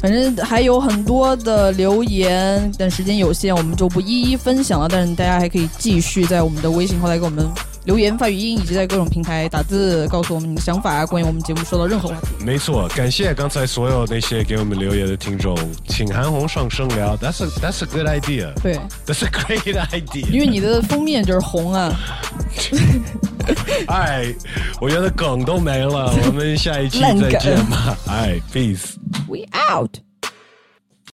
反正还有很多的留言，但时间有限，我们就不一一分享了。但是大家还可以继续在我们的微信后台给我们留言、发语音，以及在各种平台打字，告诉我们你的想法，关于我们节目说到任何话题。没错，感谢刚才所有那些给我们留言的听众，请韩红上声聊。That's a That's a good idea. 对，That's a great idea. 因为你的封面就是红啊。哎，我觉得梗都没了，我们下一期再见吧。哎，peace. We out.